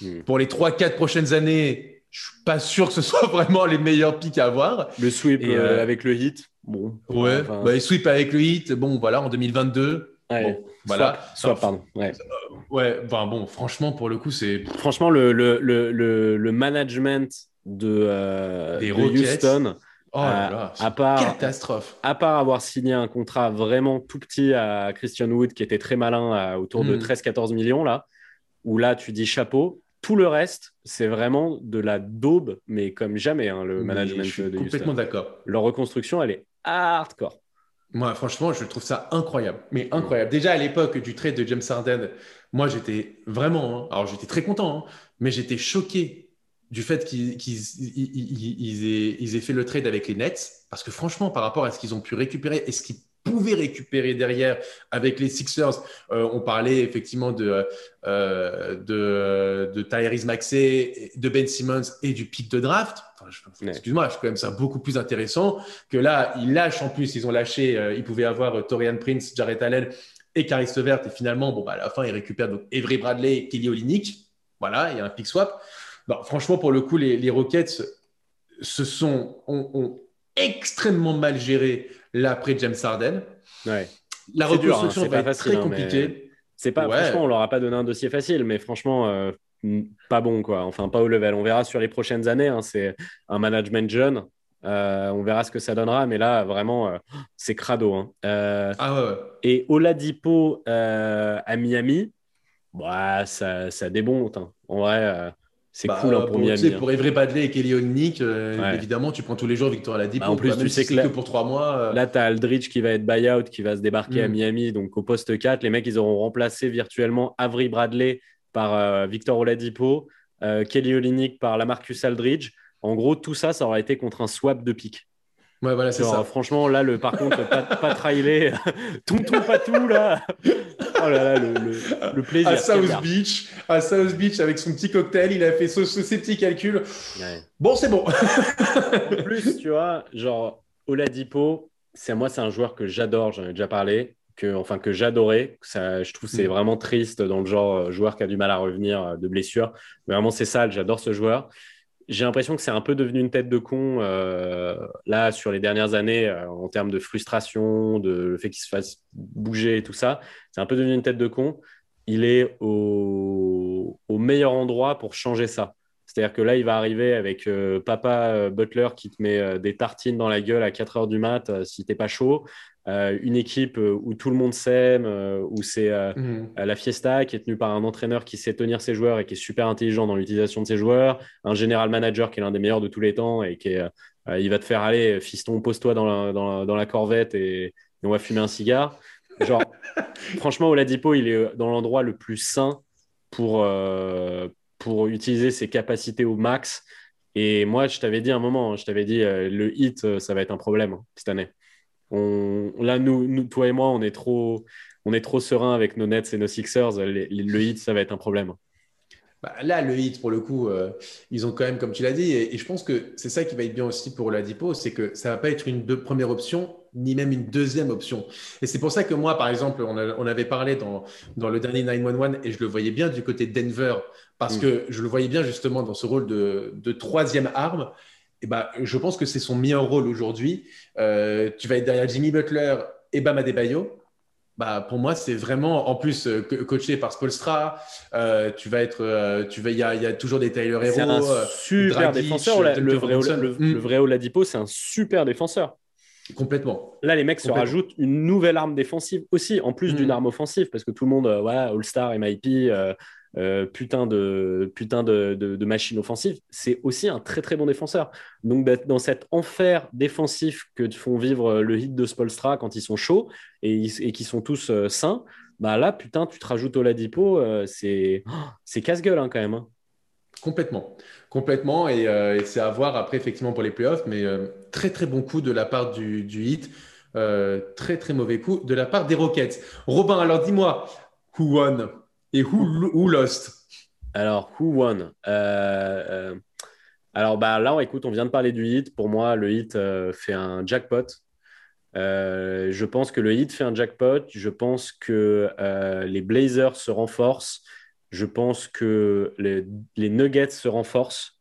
hmm. pour les 3-4 prochaines années, je suis pas sûr que ce soit vraiment les meilleurs pics à avoir. Le sweep euh, euh, avec le hit. Bon. Ouais, bah, sweep avec le hit, bon, voilà, en 2022. bon, voilà. Soit, pardon. Ouais. Euh, ouais, enfin, bon, franchement, pour le coup, c'est. Franchement, le, le, le, le management de, euh, Des Houston. Oh là à, part, catastrophe. À part avoir signé un contrat vraiment tout petit à Christian Wood, qui était très malin, autour de 13-14 hmm. millions, là, où là, tu dis chapeau. Tout le reste, c'est vraiment de la daube, mais comme jamais, hein, le management je suis complètement d'accord. Leur reconstruction, elle est hardcore. Moi, franchement, je trouve ça incroyable. Mais incroyable. Déjà, à l'époque du trade de James Harden, moi, j'étais vraiment. Hein, alors, j'étais très content, hein, mais j'étais choqué du fait qu'ils aient, fait le trade avec les Nets. Parce que franchement, par rapport à ce qu'ils ont pu récupérer et ce qu'ils pouvaient récupérer derrière avec les Sixers. Euh, on parlait effectivement de, euh, de, de Tyrese Maxey, de Ben Simmons et du pic de draft. Excuse-moi, je trouve quand même ça beaucoup plus intéressant que là, ils lâchent en plus, ils ont lâché, euh, ils pouvaient avoir Torian Prince, Jared Allen et Caris Levert. Et finalement, bon, bah, à la fin, ils récupèrent donc Avery Bradley et Kelly Olynyk. Voilà, il y a un pick swap. franchement, pour le coup, les, les Rockets se sont, ont, extrêmement mal géré l'après James Harden. Ouais. La reconstruction hein, va être très hein, compliquée. C'est pas, franchement, on leur a pas donné un dossier facile, mais franchement, euh, pas bon, quoi. Enfin, pas au level. On verra sur les prochaines années. Hein. c'est un management jeune. Euh, on verra ce que ça donnera, mais là, vraiment, euh, c'est crado. ah ouais, Et Oladipo à Miami, bah, ça, ça débonte. En vrai, c'est bah, cool hein, pour, Miami. Sais, pour Evry Badley et Kelly Olynyk, euh, évidemment, tu prends tous les jours Victor Aladipo. Bah, en plus, tu sais que, pour trois mois. Euh. Là, tu as Aldridge qui va être buyout, qui va se débarquer à mm. Miami. Donc, au poste 4, les mecs, ils auront remplacé virtuellement Avery Bradley par euh, Victor Oladipo, Kelly Olynyk par Lamarcus Aldridge. En gros, tout ça, ça aurait été contre un swap de pique. Ouais, voilà, c'est ça. Franchement, là, le, par contre, pas, pas trailé, tonton tout là. Oh là là, le, plaisir. À South Beach, à South Beach, avec son petit cocktail, il a fait ses petits calculs. Bon, c'est bon. en plus, tu vois, genre, Oladipo, c'est moi, c'est un joueur que j'adore, j'en ai déjà parlé. Que, enfin, que j'adorais. Ça, je trouve c'est mm. vraiment triste dans le genre euh, joueur qui a du mal à revenir euh, de blessure. Mais vraiment, c'est sale. J'adore ce joueur j'ai l'impression que c'est un peu devenu une tête de con euh, là sur les dernières années euh, en termes de frustration, de le fait qu'il se fasse bouger et tout ça. C'est un peu devenu une tête de con. Il est au, meilleur endroit pour changer ça. C'est-à-dire que là, il va arriver avec euh, papa Butler qui te met des tartines dans la gueule à 4 heures du mat si t'es pas chaud. Euh, une équipe euh, où tout le monde s'aime, euh, où c'est mhm. la fiesta qui est tenue par un entraîneur qui sait tenir ses joueurs et qui est super intelligent dans l'utilisation de ses joueurs, un général manager qui est l'un des meilleurs de tous les temps et qui il va te faire aller, fiston, pose-toi dans la, dans, la, corvette et, on va fumer un cigare. Genre, franchement, Oladipo, il est dans l'endroit le plus sain pour, pour utiliser ses capacités au max. Et moi, je t'avais dit un moment, je t'avais dit, le hit, ça va être un problème hein, cette année. On, là, nous, toi et moi, on est trop, on est trop serein avec nos Nets et nos Sixers. le hit, ça va être un problème. Bah, là, le hit, pour le coup, euh, ils ont quand même, comme tu l'as dit, et, je pense que c'est ça qui va être bien aussi pour la Dipo, c'est que ça va pas être une première option, ni même une deuxième option. Et c'est pour ça que moi, par exemple, on, avait parlé dans, dans, le dernier 911 et je le voyais bien du côté de Denver, parce mm. que je le voyais bien justement dans ce rôle de, de troisième arme. Et bah, je pense que c'est son meilleur rôle aujourd'hui. Euh, tu vas être derrière Jimmy Butler et Bam Adebayo. Bah, pour moi, c'est vraiment, en plus, euh, coaché par Spolstra, euh, tu vas être, tu vas, il y, a, toujours des Tyler Hero. C'est un super défenseur. Le, vrai, le, vrai Oladipo, c'est un super défenseur. Complètement. Là, les mecs se rajoutent une nouvelle arme défensive aussi, en plus d'une mm. arme offensive, parce que tout le monde, ouais, All-Star, MIP, euh, putain, de, machine offensive, c'est aussi un très très bon défenseur. Donc dans cet enfer défensif que font vivre le hit de Spolstra quand ils sont chauds et, et qui sont tous euh, sains, bah là, putain, tu te rajoutes au Ladipo, euh, c'est c'est casse-gueule hein, quand même. Hein. Complètement, complètement, et, c'est à voir après effectivement pour les playoffs, mais très très bon coup de la part du, du hit, très très mauvais coup de la part des Rockets. Robin, alors dis-moi, who won? Et who, lost? Alors, who won? Euh, euh, Alors, bah, là, écoute, on vient de parler du hit. Pour moi, le hit euh, fait un jackpot. je pense que le hit fait un jackpot. Je pense que les Blazers se renforcent. Je pense que les, les Nuggets se renforcent.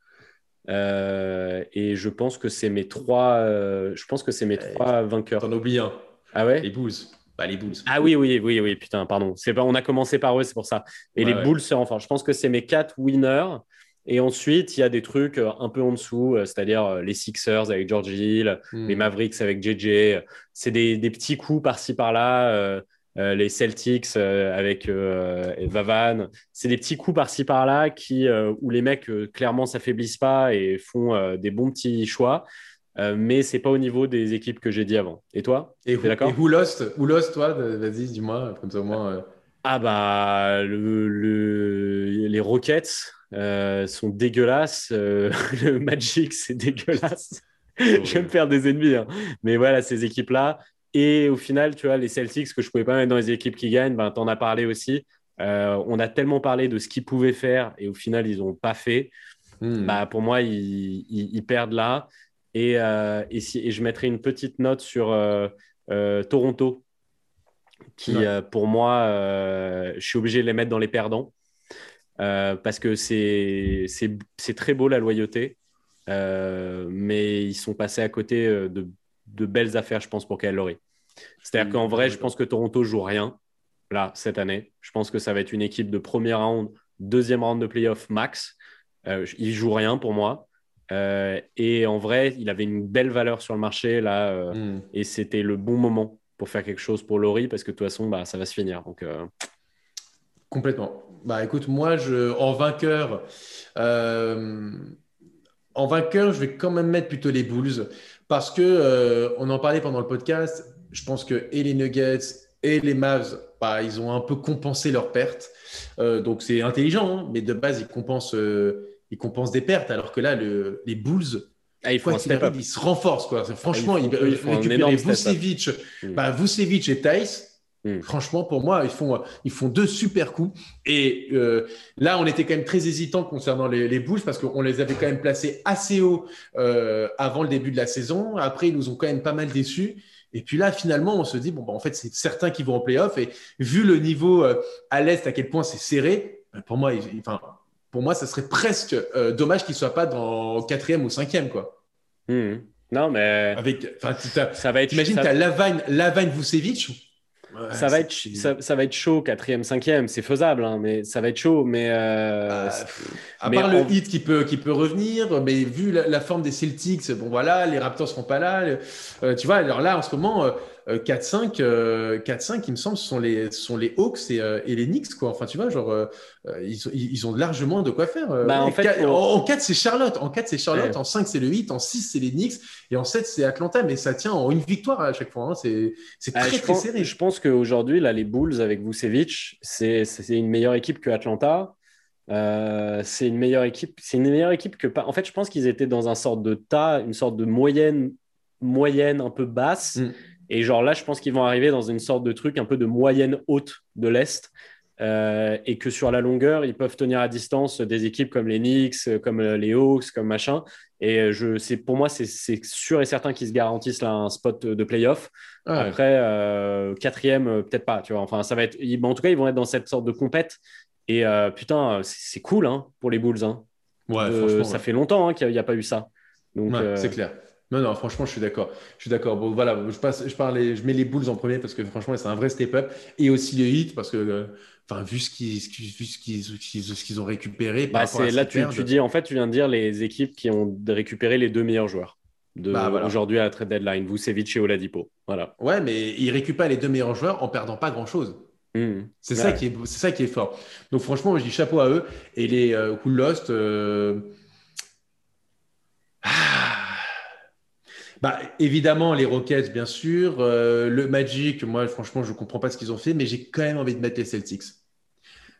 et je pense que c'est mes trois, je pense que c'est mes trois vainqueurs. T'en oublies un. Ah ouais? Les Bulls les Bulls. Ah oui, oui, oui, oui, putain, pardon. C'est pas, on a commencé par eux, c'est pour ça. Et les Bulls se renforcent. Je pense que c'est mes quatre winners. Et ensuite, il y a des trucs euh, un peu en dessous, euh, c'est-à-dire euh, les Sixers avec George Hill, hmm. les Mavericks avec JJ. C'est des, petits coups par-ci par-là. les Celtics avec Vavan. C'est des petits coups par-ci par-là qui, où les mecs clairement s'affaiblissent pas et font des bons petits choix. Euh, mais c'est pas au niveau des équipes que j'ai dit avant. Et toi? Et d'accord? Et who lost, who lost toi? Vas-y, dis-moi, comme ça au moins. Euh. Ah bah, le, les Rockets euh, sont dégueulasses. le Magic, c'est dégueulasse. je vais me faire des ennemis. Hein. Mais voilà, ces équipes-là, et au final, tu vois, les Celtics que je pouvais pas mettre dans les équipes qui gagnent, ben, tu en as parlé aussi. Euh, on a tellement parlé de ce qu'ils pouvaient faire et au final, ils n'ont pas fait. Hmm. Bah, pour moi, ils, perdent là. Et, euh, et, je mettrai une petite note sur Toronto, qui pour moi, je suis obligé de les mettre dans les perdants. parce que c'est très beau la loyauté. Euh, mais ils sont passés à côté euh, de, de belles affaires, je pense, pour Kyle Lowry. C'est-à-dire qu'en vrai, je pense que Toronto joue rien là cette année. Je pense que ça va être une équipe de premier round, deuxième round de playoff max. Euh, il joue rien pour moi. Euh, et en vrai, il avait une belle valeur sur le marché là, hmm. et c'était le bon moment pour faire quelque chose pour Laurie parce que de toute façon, bah, ça va se finir. Donc, Complètement. Bah écoute, moi, je, en vainqueur, en vainqueur, je vais quand même mettre plutôt les Bulls parce que euh, on en parlait pendant le podcast. Je pense que et les Nuggets et les Mavs, bah, ils ont un peu compensé leurs pertes. Euh, donc c'est intelligent, hein, mais de base ils compensent, euh, ils compensent des pertes, alors que là les Bulls. Ah, ils, ils se renforcent quoi. Franchement, ils, ils, récupèrent Vucevic, mm. bah, Vucevic et Thais Hmm. Franchement, pour moi, ils font, ils font deux super coups. Et euh, là, on était quand même très hésitant concernant les, les Bulls parce qu'on les avait quand même placés assez haut euh, avant le début de la saison. Après, ils nous ont quand même pas mal déçus. Et puis là, finalement, on se dit, bon, bah, en fait, c'est certains qui vont en playoff. Et vu le niveau euh, à l'Est, à quel point c'est serré, bah, pour moi, enfin, pour moi, ça serait presque dommage qu'ils ne soient pas dans quatrième ou cinquième. Quoi. Hmm. Non, mais. Avec, ça va être. Imagine, tu as Lavagne, Lavagne Vucevic ça, va être, ça, va être chaud, quatrième, cinquième, c'est faisable, hein, mais ça va être chaud. Mais, euh, bah, à part le hit qui peut, qui peut revenir, mais vu la, forme des Celtics, bon voilà, les Raptors seront pas là. Euh, tu vois, alors là, en ce moment, euh, 4-5, euh, 4-5, euh, il me semble, ce sont les, sont les Hawks et, euh, et, les Knicks, quoi. Enfin, tu vois, genre, ils, ils, ont largement de quoi faire. Bah, en, 4, en, 4, c'est Charlotte. En 4, c'est Charlotte. En 5, c'est le 8. En 6, c'est les Knicks. Et en 7, c'est Atlanta. Mais ça tient en une victoire à chaque fois. Hein. C'est ah, très, très serré. Je pense qu'aujourd'hui, là, les Bulls avec Vucevic, c'est une meilleure équipe que Atlanta. Euh, c'est une meilleure équipe. C'est une meilleure équipe que pas. En fait, je pense qu'ils étaient dans un sorte de tas, une sorte de moyenne, moyenne un peu basse. Mm. Et genre là, je pense qu'ils vont arriver dans une sorte de truc un peu de moyenne haute de l'Est. Euh, et que sur la longueur, ils peuvent tenir à distance des équipes comme les Knicks, comme euh, les Hawks, comme machin. Et je, c'est, pour moi, c'est, sûr et certain qu'ils se garantissent là un spot de playoff. Après, euh, quatrième, peut-être pas. Tu vois. Enfin, ça va être. En tout cas, ils vont être dans cette sorte de compète. Et putain, c'est, cool hein, pour les Bulls. Hein. Ouais, ça fait longtemps hein, qu'il n'y a, pas eu ça. Donc, c'est clair. Non, non, franchement, je suis d'accord. Je suis d'accord. Bon, voilà, je, passe, je, parlais, je mets les Bulls en premier parce que franchement, c'est un vrai step-up. Et aussi les hits parce que, euh, enfin, vu ce qu'ils qu'ils ont récupéré. Bah, là, tu, tu, dis, en fait, tu viens de dire les équipes qui ont récupéré les deux meilleurs joueurs de bah, aujourd'hui à la trade deadline, Vucevic et Oladipo. Voilà. Ouais, mais ils récupèrent les deux meilleurs joueurs en perdant pas grand-chose. Hmm. C'est ça, qui est, ça qui est fort. Donc, franchement, je dis chapeau à eux. Et les euh, Cool Lost. Euh, ah bah, évidemment, les Rockets, bien sûr. Euh, le Magic, moi, franchement, je ne comprends pas ce qu'ils ont fait, mais j'ai quand même envie de mettre les Celtics.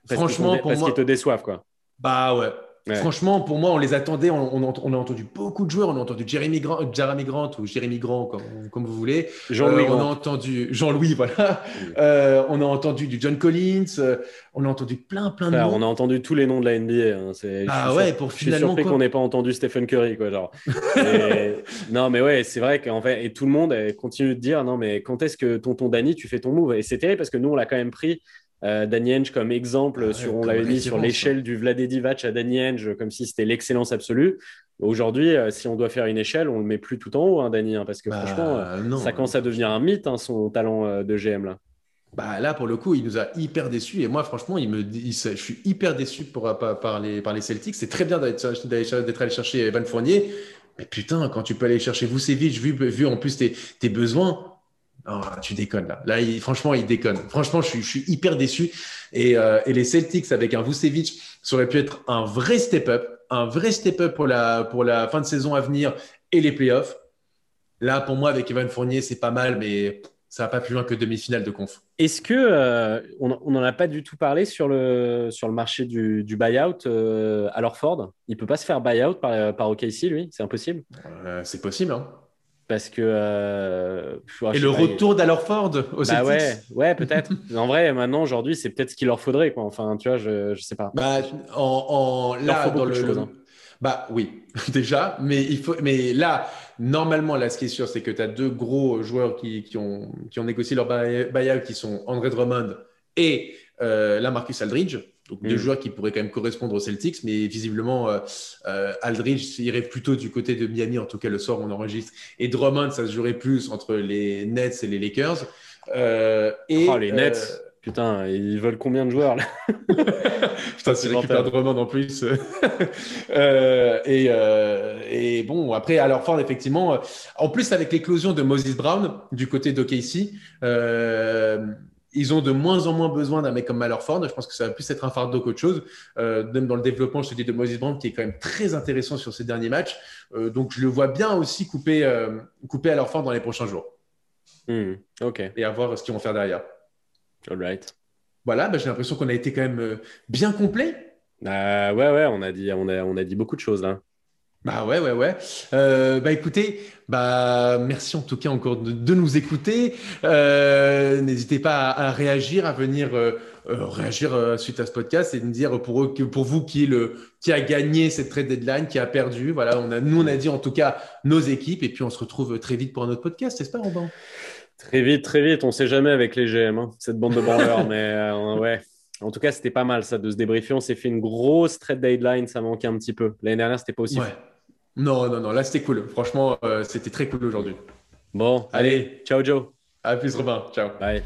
franchement, pour moi. Parce qu'ils te déçoivent, quoi. Bah ouais. Franchement, pour moi, on les attendait. On, a entendu beaucoup de joueurs. On a entendu Jeremy Grant, Jeremy Grant ou Jeremy Grant, comme, vous voulez. Jean-Louis euh, On a entendu Jean-Louis, voilà. Euh, on a entendu du John Collins. Euh, on a entendu plein, plein de noms. On a entendu tous les noms de la NBA. Hein. Ah ouais, pour finalement. Je suis surpris qu'on n'ait pas entendu Stephen Curry, quoi. Genre. non, mais ouais, c'est vrai qu'en fait, et tout le monde continue de dire, non, mais quand est-ce que tonton Danny, tu fais ton move? Et c'est terrible parce que nous, on l'a quand même pris euh, Danny comme exemple, ah sur, on l'avait mis sur l'échelle du Divac à Danny comme si c'était l'excellence absolue. Aujourd'hui, euh, si on doit faire une échelle, on le met plus tout en haut, hein, Danny, hein, parce que bah, franchement, euh, ça commence à devenir un mythe, hein, son talent euh, de GM. Là. Bah là, pour le coup, il nous a hyper déçus. Et moi, franchement, il me, je suis hyper déçu pour, par, les, par les Celtics. C'est très bien d'être allé chercher Evan Fournier. Mais putain, quand tu peux aller chercher Vucevic, vu, vu en plus tes, tes besoins, Oh, tu déconnes là. Là, franchement, il déconne. Franchement, je suis, hyper déçu. Euh, et, les Celtics avec un Vucevic, ça aurait pu être un vrai step-up, un vrai step-up pour la, pour la fin de saison à venir et les playoffs. Là, pour moi, avec Evan Fournier, c'est pas mal, mais ça va pas plus loin que demi-finale de conf. Est-ce que euh, on n'en a pas du tout parlé sur le, sur le marché du, du buyout euh, Ford Il peut pas se faire buyout par, par OKC, lui C'est impossible C'est possible. Hein. Parce que. Euh, et le retour d'Alorford au bah ouais, ouais peut-être. en vrai, maintenant, aujourd'hui, c'est peut-être ce qu'il leur faudrait. Quoi. Enfin, tu vois, je, je sais pas. Bah, en, là, dans le. Hein. Bah oui, déjà, mais, il faut, mais là, normalement, là, ce qui est sûr, c'est que tu as deux gros joueurs qui, qui, ont, qui ont négocié leur buyout, qui sont André Drummond et euh, là, Marcus Aldridge. Donc, deux mm. joueurs qui pourraient quand même correspondre aux Celtics, mais visiblement, euh, euh, Aldridge irait plutôt du côté de Miami, en tout cas le soir on enregistre. Et Drummond, ça se jouerait plus entre les Nets et les Lakers. Euh, et, oh, les Nets Putain, ils veulent combien de joueurs là? Putain, c'est récupère Drummond en plus. et, et, bon, après, alors fort, effectivement, en plus avec l'éclosion de Moses Brown du côté d'OKC, ils ont de moins en moins besoin d'un mec comme Malorford. Je pense que ça va plus être un fardeau qu'autre chose. Euh, même dans le développement, je te dis de Moses Brown, qui est quand même très intéressant sur ces derniers matchs. Euh, donc, je le vois bien aussi couper, euh, couper Malorford dans les prochains jours. Hmm, ok. Et à voir ce qu'ils vont faire derrière. All right. Voilà, bah, j'ai l'impression qu'on a été quand même bien complet. ouais, ouais, on a, dit, on, a, on a dit beaucoup de choses là. Bah ouais, ouais, ouais. Euh, bah écoutez, bah merci en tout cas encore de, nous écouter. Euh, n'hésitez pas à, réagir, à venir euh, réagir suite à ce podcast et nous dire pour eux, pour vous qui le qui a gagné cette trade deadline, qui a perdu. Voilà, on a nous on a dit en tout cas nos équipes et puis on se retrouve très vite pour un autre podcast, n'est-ce pas, Robin Très vite, très vite. On sait jamais avec les GM, hein, cette bande de branleurs, mais ouais. En tout cas, c'était pas mal ça de se débriefer. On s'est fait une grosse trade deadline, ça manquait un petit peu. L'année dernière, c'était pas aussi. Non, non, non, là c'était cool. Franchement, euh, c'était très cool aujourd'hui. Bon, allez, ciao Joe. À plus Robin, ciao. Bye.